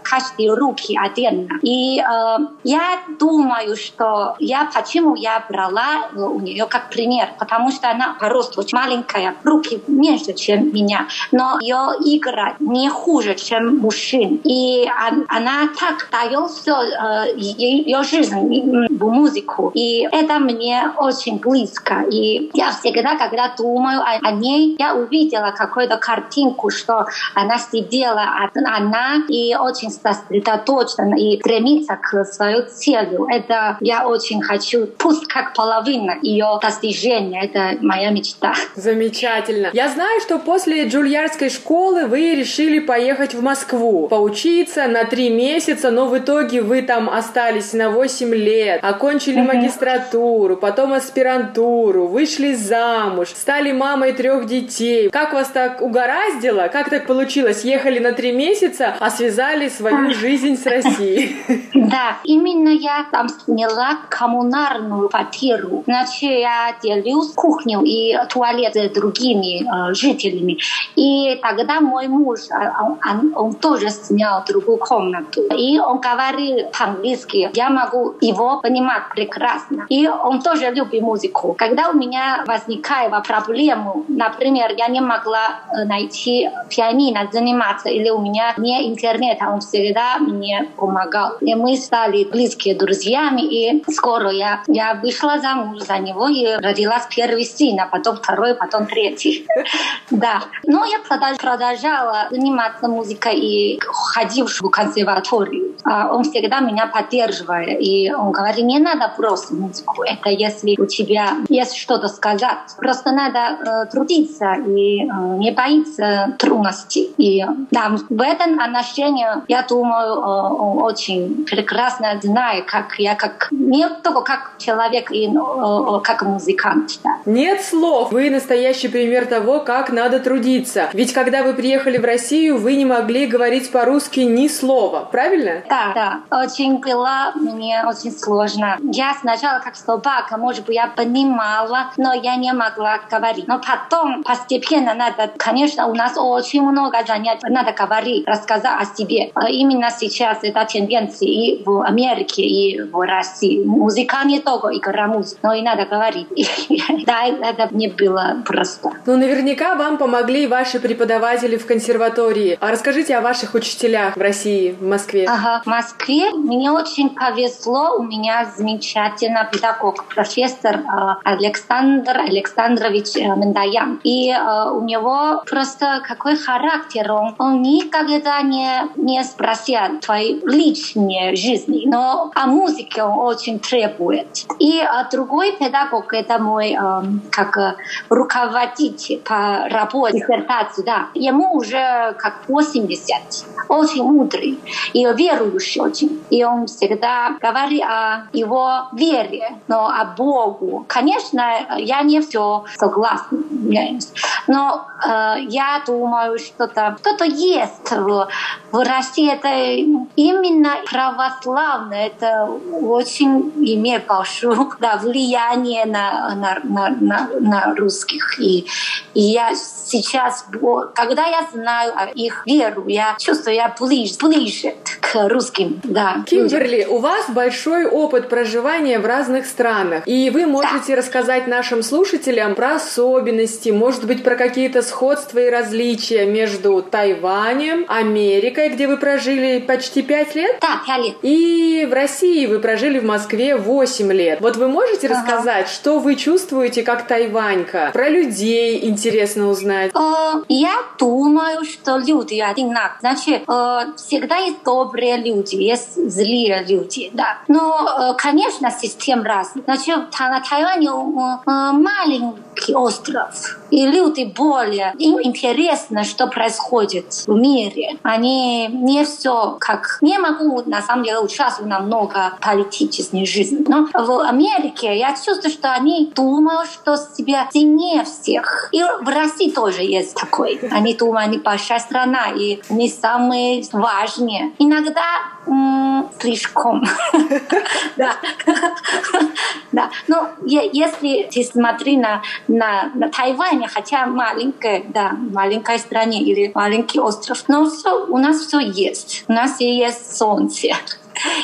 каждые руки отдельно. И я думаю, что я почему я брала у нее как пример, потому что она по росту очень маленькая, руки меньше, чем меня, но ее игра не хуже, чем мужчин. И она так дает все ее жизнь в музыку. И это мне очень близко. И я всегда, когда думаю о, о ней, я увидела какую-то картинку, что она сидела одна и очень сосредоточена и стремится к своей цели. Это я очень хочу, пусть как половина ее достижения. Это моя мечта. Замечательно. Я знаю, что после Джульярской школы вы решили поехать в Москву, поучиться на три месяца, но в итоге вы там остались на 8 лет, окончили mm-hmm. магистратуру, потом аспирантуру, вышли замуж, стали мамой трех детей. Как вас так угораздило? Как так получилось? Ехали на три месяца, а связали свою жизнь с Россией. Да, именно я там сняла коммунарную квартиру. Значит, я делюсь кухню и туалет с другими э, жителями. И тогда мой муж, а, он, он, он тоже снял другую комнату. И он говорил по-английски. Я могу его понимать прекрасно. И он тоже любит музыку. Когда у меня возникает проблема, например, я не могла э, найти пианино заниматься, или у меня не интернета, он всегда мне помогал. И мы стали близкие друзьями, и скоро я, я вышла замуж за него и родилась первый сын, а потом второй, потом третий. Да. Но я продолжала заниматься музыкой и ходил в консерваторию. А он всегда меня поддерживает. И он говорит, не надо просто музыку. Это если у тебя есть что-то сказать. Просто надо э, трудиться и э, не боиться трудностей. И да, в этом отношении, я думаю, э, очень прекрасно знает, как я как не только как человек и э, как музыкант. Да. Нет слов. Вы настоящий пример того, как надо трудиться. Ведь когда вы приехали в Россию, вы не могли говорить по-русски ни слова, правильно? Да, да. Очень было мне очень сложно. Я сначала как собака, может быть, я понимала, но я не могла говорить. Но потом постепенно надо, конечно, у нас очень много занятий, надо говорить, рассказать о себе. А именно сейчас это тенденция и в Америке, и в России. Музыка не только игра музыку, но и надо говорить. Да, это не было просто. Ну, наверняка вам помогли ваши преподаватели в консерватории. А расскажите о ваших учителях в России, в Москве. Ага, в Москве мне очень повезло. У меня замечательный педагог, профессор э, Александр Александрович э, Мендаян. И э, у него просто какой характер. Он, он никогда не, не спросил твоей личной жизни, но о музыке он очень требует. И э, другой педагог, это мой э, как руководитель по работе, диссертации, да. Ему уже как 80, очень мудрый и верующий очень. И он всегда говорит о его вере, но о Богу. Конечно, я не все согласна. Но э, я думаю, что-то что есть в, в России. Это именно православное. Это очень имеет большое да, влияние на, на, на, на, на русских. И, и я сейчас, когда я знаю их веру, я чувствую, я ближе, ближе к русским. Да, Кимберли, у вас большой опыт проживания в разных странах, и вы можете да. рассказать нашим слушателям про особенности, может быть, про какие-то сходства и различия между Тайванем, Америкой, где вы прожили почти пять лет? Да, пять лет. И в России вы прожили в Москве 8 лет. Вот вы можете ага. рассказать, что вы чувствуете как тайванька? Про людей интересно узнать. Э, я думаю, что люди одинаковые. Значит, э, всегда есть добрые люди, есть злые люди, да. Но, э, конечно, система разная. Значит, на Тайване маленький остров, и люди более, им интересно, что происходит в мире. Они не все как... Не могу, на самом деле, участвовать намного политической жизни. Но в Америке я чувствую, что они думают, что себя сильнее всех. И в России тоже есть такой. Они думают, они большая страна, и они самые важные. Иногда слишком. да. да. Но если ты смотри на, на, на Тайвань, хотя маленькая, да, маленькая стране или маленький остров, но все, у нас все есть. У нас есть солнце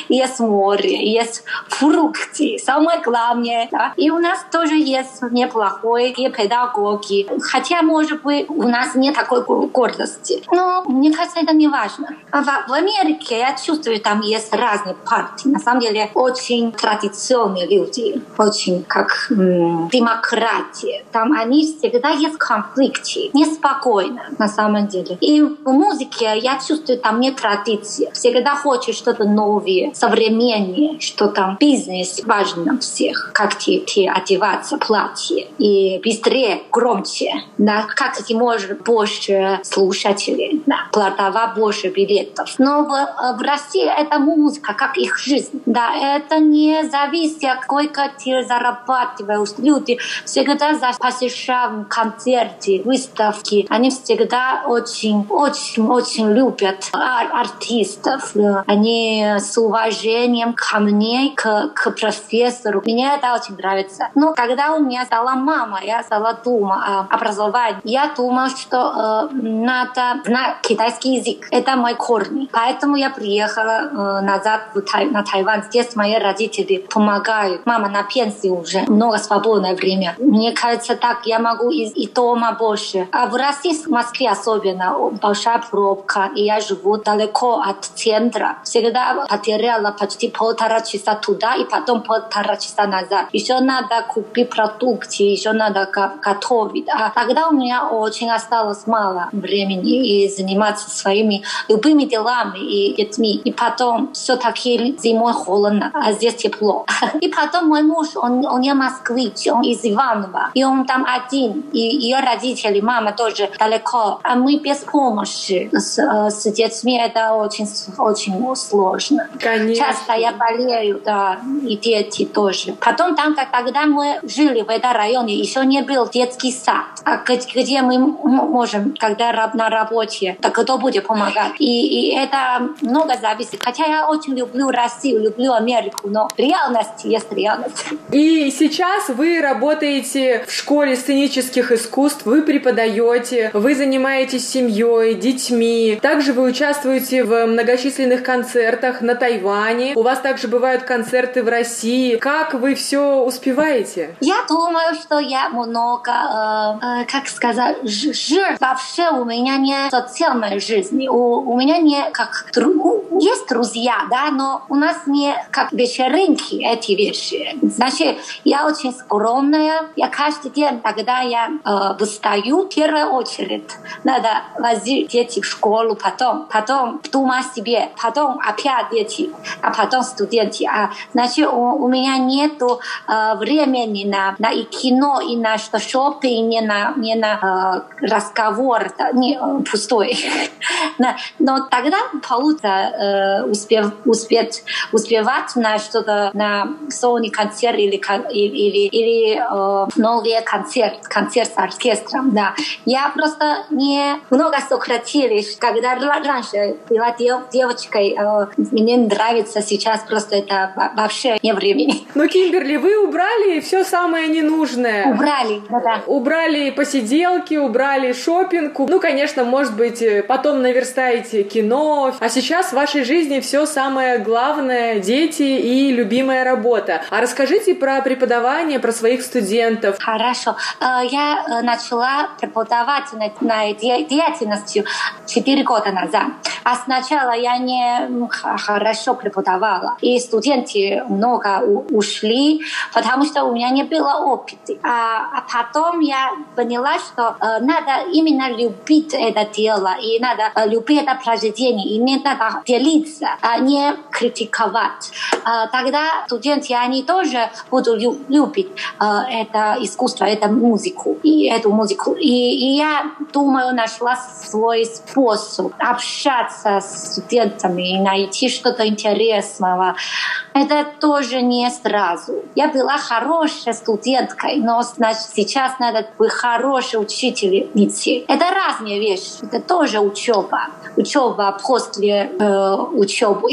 есть море, есть фрукты, самое главное. Да? И у нас тоже есть неплохой и педагоги. Хотя, может быть, у нас нет такой гордости. Но мне кажется, это не важно. А в, в Америке я чувствую, там есть разные партии. На самом деле, очень традиционные люди, очень как м- демократия. Там они всегда есть конфликты, неспокойно на самом деле. И в музыке я чувствую, там нет традиции. Всегда хочешь что-то новое новые, современнее, что там бизнес важно всех, как ты одеваться, платье, и быстрее, громче, да, как ты можешь больше слушателей, да, продавать больше билетов. Но в, в России это музыка, как их жизнь, да, это не зависит, сколько ты зарабатываешь. Люди всегда посещают концерты, выставки, они всегда очень, очень, очень любят артистов, они с уважением ко мне, к, к профессору. Мне это очень нравится. Но когда у меня стала мама, я стала думать о образовании, я думала, что э, надо знать китайский язык. Это мой корни. Поэтому я приехала э, назад в Тай, на Тайвань. Здесь мои родители помогают. Мама на пенсии уже. Много свободное время. Мне кажется, так я могу и, и дома больше. А в России, в Москве особенно, большая пробка. И я живу далеко от центра. Всегда потеряла почти полтора часа туда и потом полтора часа назад. Еще надо купить продукты, еще надо готовить. А тогда у меня очень осталось мало времени и заниматься своими любыми делами и детьми. И потом все-таки зимой холодно, а здесь тепло. И потом мой муж, он, он не москвич, он из Иванова. И он там один. И ее родители, мама тоже далеко. А мы без помощи с, э, с детьми. Это очень, очень сложно. Конечно. Часто я болею, да, и дети тоже. Потом там, как когда мы жили в этом районе, еще не был детский сад, а где мы можем, когда на работе, так кто будет помогать. И, и это много зависит. Хотя я очень люблю Россию, люблю Америку, но реальность есть реальность. И сейчас вы работаете в школе сценических искусств, вы преподаете, вы занимаетесь семьей, детьми. Также вы участвуете в многочисленных концертах на Тайване. У вас также бывают концерты в России. Как вы все успеваете? Я думаю, что я много, э, э, как сказать, жир. Вообще у меня не социальной жизни. У, у меня не как дру... есть друзья, да, но у нас не как вечеринки эти вещи. Значит, я очень скромная. Я каждый день, когда я э, встаю, в первую очередь надо возить детей в школу, потом, потом думать себе, потом опять дети, а потом студенты. А, значит, у, у меня нету э, времени на, на и кино, и на что шопинг, не на, не на э, разговор, не, э, пустой. Но тогда получится э, успев, успеть, успевать на что-то, на Sony концерт или, или, или э, новый концерт, концерт с оркестром, да. Я просто не много сократились, когда раньше была дев, девочкой, э, мне нравится сейчас просто это вообще не времени. Ну, Кимберли, вы убрали все самое ненужное. Убрали, да, да. Убрали посиделки, убрали шопинг. Ну, конечно, может быть, потом наверстаете кино. А сейчас в вашей жизни все самое главное, дети и любимая работа. А расскажите про преподавание, про своих студентов. Хорошо. Э, я э, начала преподавать на деятельностью 4 года назад. А сначала я не хорошо преподавала. И студенты много ушли, потому что у меня не было опыта. А, а потом я поняла, что э, надо именно любить это дело, и надо любить это произведение, и не надо делиться, а не критиковать. А, тогда студенты, они тоже будут любить а, это искусство, эту музыку, и эту музыку. И, и я думаю, нашла свой способ общаться с студентами и найти что-то интересного. Это тоже не сразу. Я была хорошей студенткой, но значит, сейчас надо быть хорошей учительницей. Это разные вещи. Это тоже учеба. Учеба после э, учебы.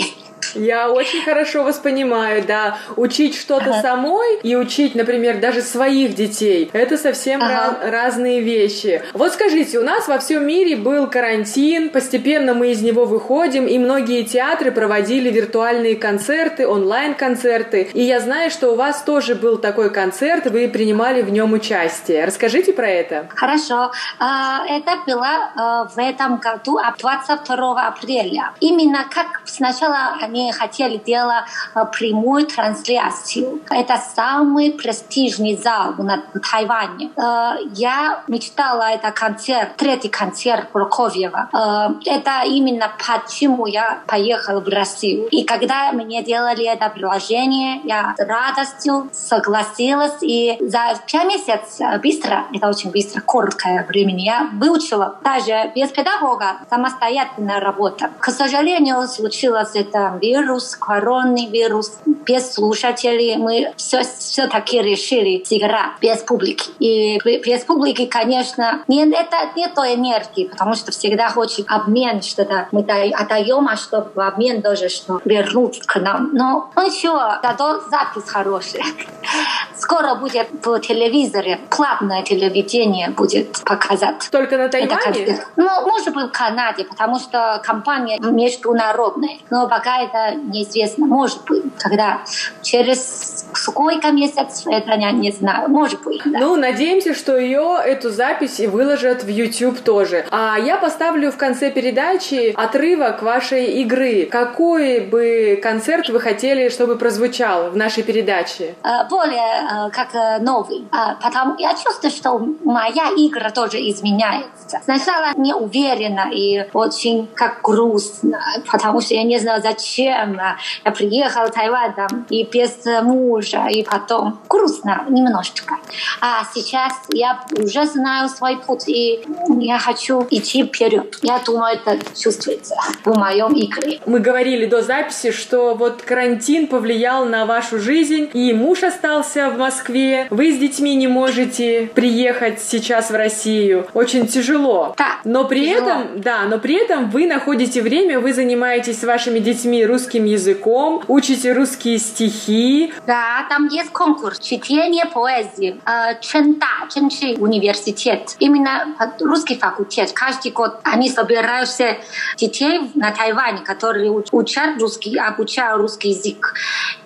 Я очень хорошо вас понимаю, да. Учить что-то ага. самой и учить, например, даже своих детей, это совсем ага. ra- разные вещи. Вот скажите, у нас во всем мире был карантин, постепенно мы из него выходим, и многие театры проводили виртуальные концерты, онлайн-концерты. И я знаю, что у вас тоже был такой концерт, вы принимали в нем участие. Расскажите про это. Хорошо. А, это было а, в этом году 22 апреля. Именно как сначала они хотели делать э, прямую трансляцию. Это самый престижный зал на Тайване. Э, я мечтала это концерт, третий концерт Прокофьева. Э, это именно почему я поехала в Россию. И когда мне делали это приложение, я с радостью согласилась. И за пять месяцев быстро, это очень быстро, короткое время, я выучила даже без педагога самостоятельная работа. К сожалению, случилось это вирус, коронный вирус. Без слушателей мы все, все-таки решили сыграть без публики. И без публики, конечно, не, это не той энергии, потому что всегда хочет обмен, что-то мы отдаем, а чтобы в обмен тоже что вернуть к нам. Но ну, ничего, зато запись хорошая. Скоро будет по телевизоре, платное телевидение будет показать. Только на Тайване? Ну, может быть, в Канаде, потому что компания международная. Но пока это неизвестно. Может быть, когда через сколько месяцев, это я не знаю. Может быть, да. Ну, надеемся, что ее, эту запись и выложат в YouTube тоже. А я поставлю в конце передачи отрывок вашей игры. Какой бы концерт вы хотели, чтобы прозвучал в нашей передаче? Э, более э, как э, новый. Потому я чувствую, что моя игра тоже изменяется. Сначала не уверена и очень как грустно, потому что я не знаю, зачем я приехала в Тайвань там, и без мужа, и потом грустно немножечко. А сейчас я уже знаю свой путь, и я хочу идти вперед. Я думаю, это чувствуется в моем игре. Мы говорили до записи, что вот карантин повлиял на вашу жизнь, и муж остался в Москве, вы с детьми не можете приехать сейчас в Россию. Очень тяжело. Да, но при тяжело. этом, да, но при этом вы находите время, вы занимаетесь с вашими детьми русским языком, учите русские стихи. Да, там есть конкурс чтение поэзии. Э, Чента, Ченчи университет. Именно русский факультет. Каждый год они собирают все детей на Тайване, которые учат русский, обучают русский язык.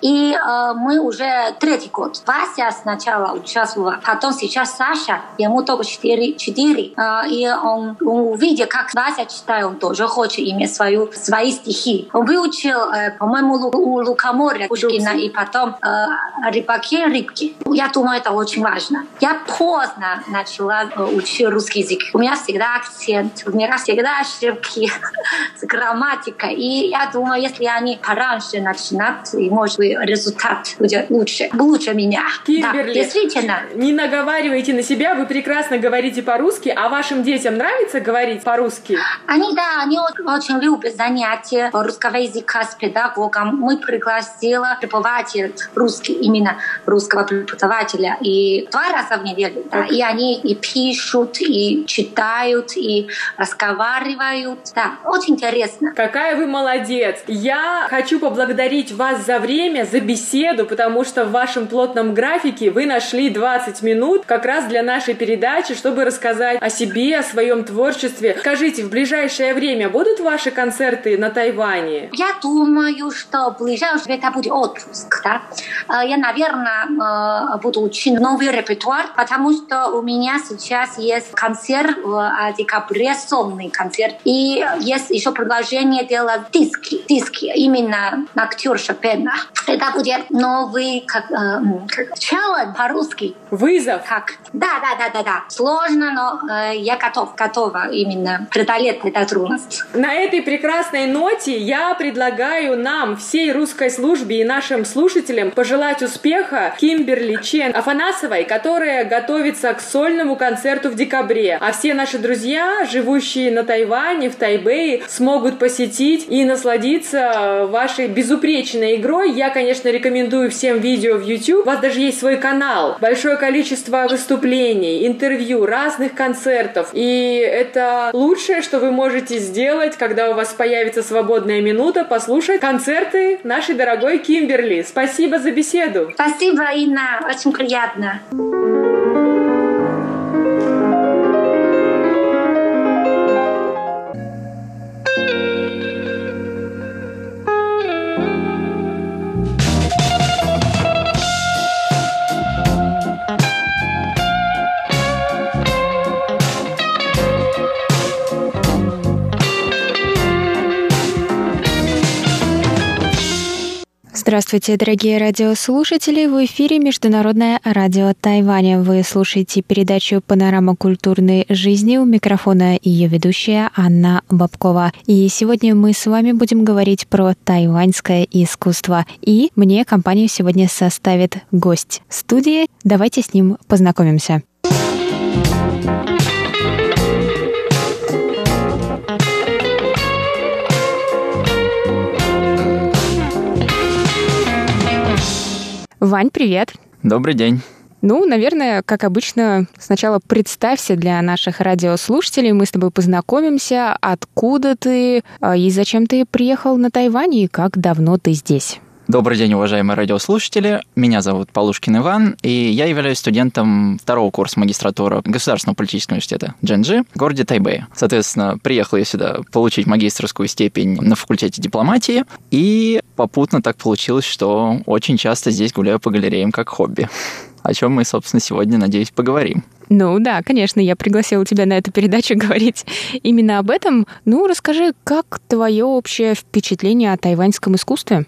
И э, мы уже третий год. Вася сначала участвовала, потом сейчас Саша, ему только 4, 4 э, и он, он увидел, как Вася читает, он тоже хочет иметь свою, свои стихи. Он выучил, э, по-моему, у Лукоморья Пушкина и потом э, рыбаки, рыбки. Я думаю, это очень важно. Я поздно начала э, учить русский язык. У меня всегда акцент, у меня всегда ошибки с грамматикой. И я думаю, если они пораньше начинают, и может быть результат будет лучше, лучше меня. Кимберли, да, действительно. Не наговаривайте на себя, вы прекрасно говорите по-русски, а вашим детям нравится говорить по-русски? Они, да, они очень любят занятия русского языка с педагогом. Мы пригласили преподавателя русский, именно русского преподавателя, и два раза в неделю. Да, и они и пишут, и читают, и разговаривают. Да, очень интересно. Какая вы молодец! Я хочу поблагодарить вас за время, за беседу, потому что в вашем плотном графике вы нашли 20 минут как раз для нашей передачи, чтобы рассказать о себе, о своем творчестве. Скажите, в ближайшее время будут ваши концерты на Тайване? Я думаю, что в ближайшее это будет отпуск. Да? Я, наверное, буду учить новый репертуар, потому что у меня сейчас есть концерт в декабре, сонный концерт. И есть еще предложение делать диски, диски именно актер Шопена. Это будет новый как, э, как челлендж по-русски. Вызов? Как? Да, да, да, да, да. Сложно, но э, я готов, готова именно преодолеть эту трудность. На этой прекрасной ноте я предлагаю нам, всей русской службе и нашим слушателям пожелать успеха Кимберли Чен Афанасовой, которая готовится к сольному концерту в декабре. А все наши друзья, живущие на Тайване, в Тайбэе, смогут посетить и насладиться вашей безупречной игрой. Я, конечно, рекомендую всем видео в YouTube. У вас даже есть свой канал. Большое количество выступлений, интервью, разных концертов. И это лучшее, что вы можете сделать, когда у вас появится свободная минута, послушать концерты нашей дорогой Кимберли. Спасибо за беседу. Спасибо, Инна. Очень приятно. Здравствуйте, дорогие радиослушатели! В эфире Международное радио Тайваня. Вы слушаете передачу «Панорама культурной жизни». У микрофона ее ведущая Анна Бабкова. И сегодня мы с вами будем говорить про тайваньское искусство. И мне компанию сегодня составит гость студии. Давайте с ним познакомимся. Вань, привет. Добрый день. Ну, наверное, как обычно, сначала представься для наших радиослушателей, мы с тобой познакомимся, откуда ты а, и зачем ты приехал на Тайвань и как давно ты здесь. Добрый день, уважаемые радиослушатели. Меня зовут Полушкин Иван, и я являюсь студентом второго курса магистратуры Государственного политического университета Дженджи в городе Тайбэй. Соответственно, приехал я сюда получить магистрскую степень на факультете дипломатии, и попутно так получилось, что очень часто здесь гуляю по галереям как хобби о чем мы, собственно, сегодня, надеюсь, поговорим. Ну да, конечно, я пригласила тебя на эту передачу говорить именно об этом. Ну, расскажи, как твое общее впечатление о тайваньском искусстве?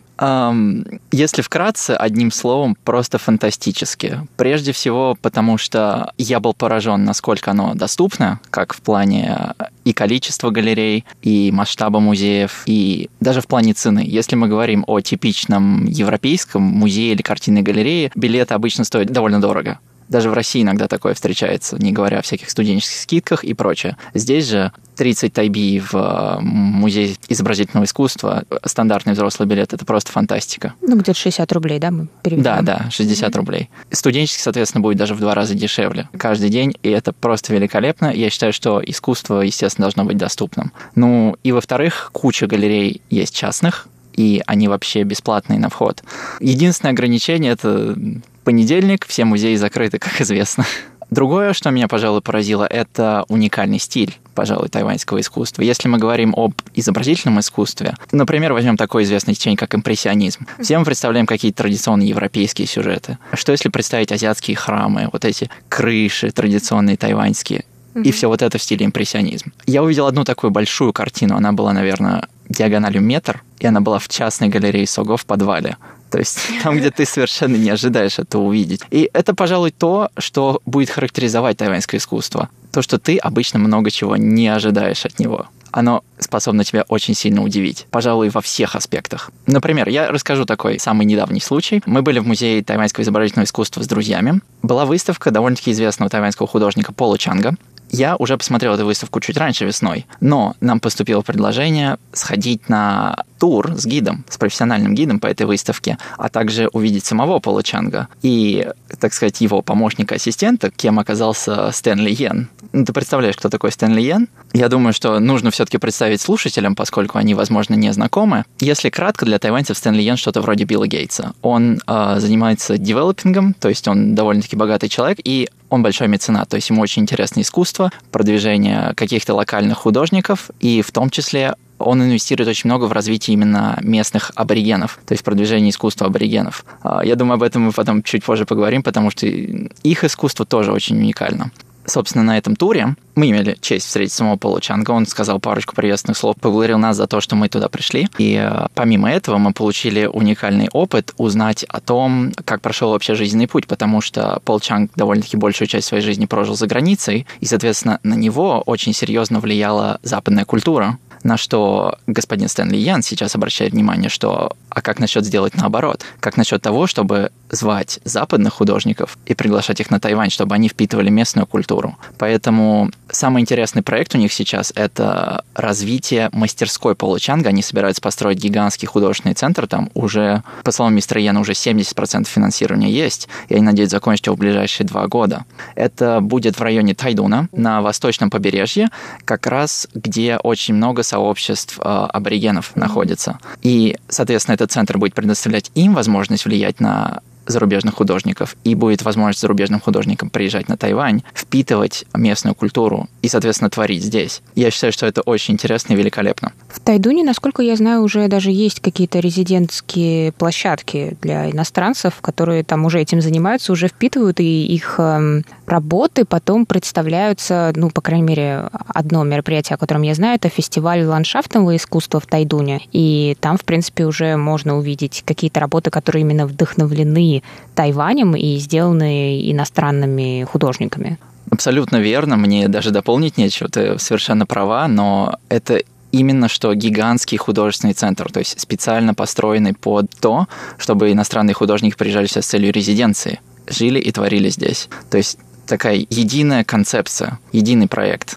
Если вкратце, одним словом, просто фантастически. Прежде всего, потому что я был поражен, насколько оно доступно, как в плане и количества галерей, и масштаба музеев, и даже в плане цены. Если мы говорим о типичном европейском музее или картинной галерее, билеты обычно стоят довольно дорого. Даже в России иногда такое встречается, не говоря о всяких студенческих скидках и прочее. Здесь же 30 тайби в э, музей изобразительного искусства, стандартный взрослый билет, это просто фантастика. Ну, где-то 60 рублей, да, мы переведем? Да, да, 60 mm-hmm. рублей. Студенческий, соответственно, будет даже в два раза дешевле каждый день, и это просто великолепно. Я считаю, что искусство, естественно, должно быть доступным. Ну, и во-вторых, куча галерей есть частных, и они вообще бесплатные на вход. Единственное ограничение — это понедельник, все музеи закрыты, как известно. Другое, что меня, пожалуй, поразило, это уникальный стиль, пожалуй, тайваньского искусства. Если мы говорим об изобразительном искусстве, например, возьмем такое известное течение, как импрессионизм. Все мы представляем какие-то традиционные европейские сюжеты. Что если представить азиатские храмы, вот эти крыши традиционные тайваньские, и все вот это в стиле импрессионизм. Я увидел одну такую большую картину, она была, наверное, диагональю метр, и она была в частной галерее Сого в подвале. То есть там, где ты совершенно не ожидаешь это увидеть. И это, пожалуй, то, что будет характеризовать тайваньское искусство. То, что ты обычно много чего не ожидаешь от него оно способно тебя очень сильно удивить. Пожалуй, во всех аспектах. Например, я расскажу такой самый недавний случай. Мы были в музее тайваньского изобразительного искусства с друзьями. Была выставка довольно-таки известного тайваньского художника Пола Чанга. Я уже посмотрел эту выставку чуть раньше весной, но нам поступило предложение сходить на тур с гидом, с профессиональным гидом по этой выставке, а также увидеть самого Пола Чанга и, так сказать, его помощника-ассистента, кем оказался Стэнли Йен. Ну, ты представляешь, кто такой Стэнли Йен? Я думаю, что нужно все-таки представить слушателям, поскольку они, возможно, не знакомы. Если кратко, для тайваньцев Стэнли Йен что-то вроде Билла Гейтса. Он э, занимается девелопингом, то есть он довольно-таки богатый человек, и он большой меценат, то есть ему очень интересно искусство, продвижение каких-то локальных художников, и в том числе он инвестирует очень много в развитие именно местных аборигенов, то есть продвижение искусства аборигенов. А, я думаю, об этом мы потом чуть позже поговорим, потому что их искусство тоже очень уникально собственно, на этом туре мы имели честь встретить самого Пола Чанга. Он сказал парочку приветственных слов, поблагодарил нас за то, что мы туда пришли. И э, помимо этого мы получили уникальный опыт узнать о том, как прошел вообще жизненный путь, потому что Пол Чанг довольно-таки большую часть своей жизни прожил за границей, и, соответственно, на него очень серьезно влияла западная культура. На что господин Стэнли Ян сейчас обращает внимание, что а как насчет сделать наоборот? Как насчет того, чтобы звать западных художников и приглашать их на Тайвань, чтобы они впитывали местную культуру? Поэтому самый интересный проект у них сейчас — это развитие мастерской Получанга. Они собираются построить гигантский художественный центр. Там уже, по словам мистера Яна, уже 70% финансирования есть, и они надеются закончить его в ближайшие два года. Это будет в районе Тайдуна, на восточном побережье, как раз где очень много сообществ э, аборигенов находится. И, соответственно, этот центр будет предоставлять им возможность влиять на зарубежных художников, и будет возможность зарубежным художникам приезжать на Тайвань, впитывать местную культуру и, соответственно, творить здесь. Я считаю, что это очень интересно и великолепно. В Тайдуне, насколько я знаю, уже даже есть какие-то резидентские площадки для иностранцев, которые там уже этим занимаются, уже впитывают, и их эм, работы потом представляются, ну, по крайней мере, одно мероприятие, о котором я знаю, это фестиваль ландшафтного искусства в Тайдуне. И там, в принципе, уже можно увидеть какие-то работы, которые именно вдохновлены Тайванем и сделаны иностранными художниками. Абсолютно верно, мне даже дополнить нечего, ты совершенно права, но это именно что гигантский художественный центр, то есть специально построенный под то, чтобы иностранные художники приезжали сюда с целью резиденции, жили и творили здесь. То есть такая единая концепция, единый проект.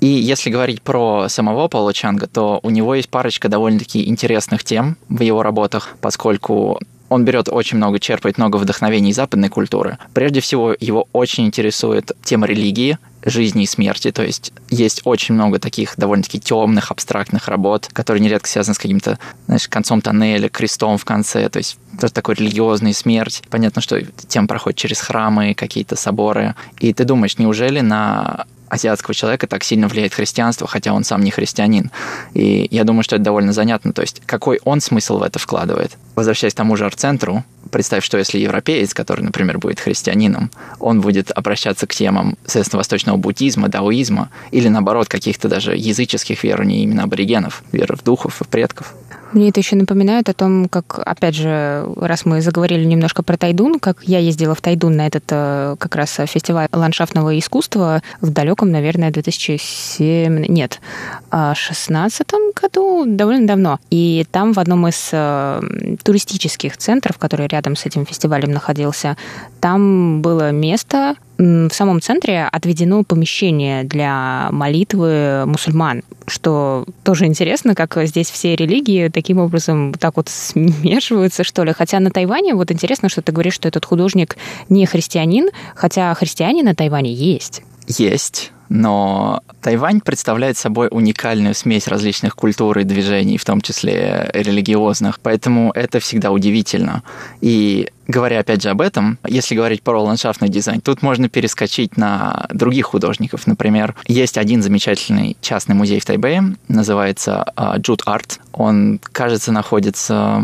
И если говорить про самого Пола Чанга, то у него есть парочка довольно-таки интересных тем в его работах, поскольку он берет очень много, черпает много вдохновений западной культуры. Прежде всего, его очень интересует тема религии, жизни и смерти, то есть есть очень много таких довольно-таки темных, абстрактных работ, которые нередко связаны с каким-то, знаешь, концом тоннеля, крестом в конце, то есть тоже такой религиозный смерть. Понятно, что тема проходит через храмы, какие-то соборы. И ты думаешь, неужели на азиатского человека так сильно влияет христианство, хотя он сам не христианин. И я думаю, что это довольно занятно. То есть, какой он смысл в это вкладывает? Возвращаясь к тому же арт-центру, представь, что если европеец, который, например, будет христианином, он будет обращаться к темам, соответственно, восточного буддизма, даоизма, или, наоборот, каких-то даже языческих верований именно аборигенов, веры в духов и предков. Мне это еще напоминает о том, как, опять же, раз мы заговорили немножко про Тайдун, как я ездила в Тайдун на этот э, как раз фестиваль ландшафтного искусства в далеком, наверное, 2007... Нет, 16 году, довольно давно. И там в одном из э, туристических центров, который рядом с этим фестивалем находился, там было место, в самом центре отведено помещение для молитвы мусульман, что тоже интересно, как здесь все религии таким образом так вот смешиваются, что ли. Хотя на Тайване, вот интересно, что ты говоришь, что этот художник не христианин, хотя христиане на Тайване есть. Есть но Тайвань представляет собой уникальную смесь различных культур и движений, в том числе религиозных, поэтому это всегда удивительно. И говоря опять же об этом, если говорить про ландшафтный дизайн, тут можно перескочить на других художников. Например, есть один замечательный частный музей в Тайбэе, называется Джуд Арт. Он, кажется, находится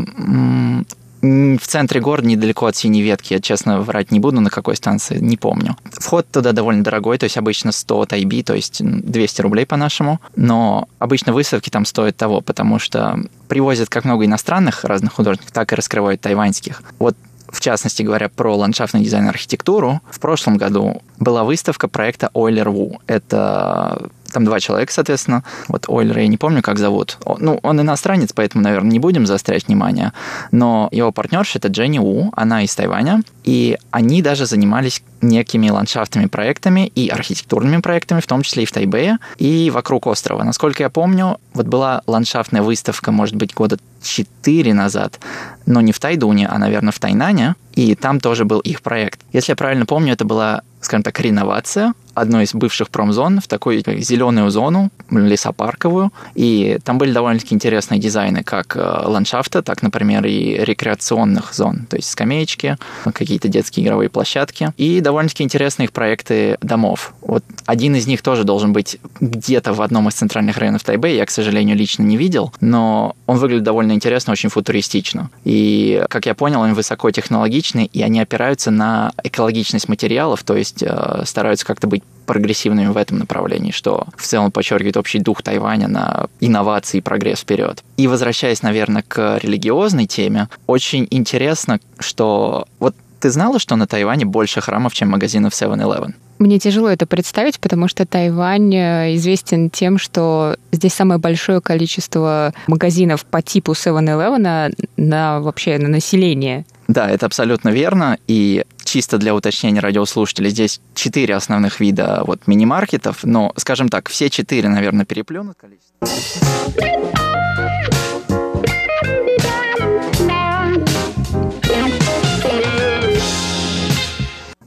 в центре города, недалеко от Синей Ветки. Я, честно, врать не буду, на какой станции, не помню. Вход туда довольно дорогой, то есть обычно 100 тайби, то есть 200 рублей по-нашему. Но обычно выставки там стоят того, потому что привозят как много иностранных разных художников, так и раскрывают тайваньских. Вот в частности говоря про ландшафтный дизайн и архитектуру, в прошлом году была выставка проекта Ойлер Ву. Это там два человека, соответственно. Вот Ойлера я не помню, как зовут. Ну, он иностранец, поэтому, наверное, не будем заострять внимание. Но его партнерша — это Дженни У, она из Тайваня. И они даже занимались некими ландшафтными проектами и архитектурными проектами, в том числе и в Тайбэе, и вокруг острова. Насколько я помню, вот была ландшафтная выставка, может быть, года четыре назад, но не в Тайдуне, а, наверное, в Тайнане, и там тоже был их проект. Если я правильно помню, это была скажем так, реновация одной из бывших промзон в такую зеленую зону, лесопарковую. И там были довольно-таки интересные дизайны как э, ландшафта, так, например, и рекреационных зон. То есть скамеечки, какие-то детские игровые площадки. И довольно-таки интересные их проекты домов. Вот один из них тоже должен быть где-то в одном из центральных районов Тайбэя. Я, к сожалению, лично не видел, но он выглядит довольно интересно, очень футуристично. И, как я понял, он высокотехнологичный, и они опираются на экологичность материалов, то есть э, стараются как-то быть прогрессивными в этом направлении, что в целом подчеркивает общий дух Тайваня на инновации и прогресс вперед. И возвращаясь, наверное, к религиозной теме, очень интересно, что вот ты знала, что на Тайване больше храмов, чем магазинов 7-Eleven? Мне тяжело это представить, потому что Тайвань э, известен тем, что здесь самое большое количество магазинов по типу 7-Eleven на вообще на население. Да, это абсолютно верно. И чисто для уточнения радиослушателей, здесь четыре основных вида вот мини-маркетов, но, скажем так, все четыре, наверное, переплюнут количество.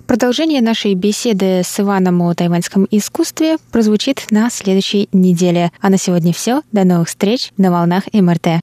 Продолжение нашей беседы с Иваном о тайваньском искусстве прозвучит на следующей неделе. А на сегодня все. До новых встреч на волнах МРТ.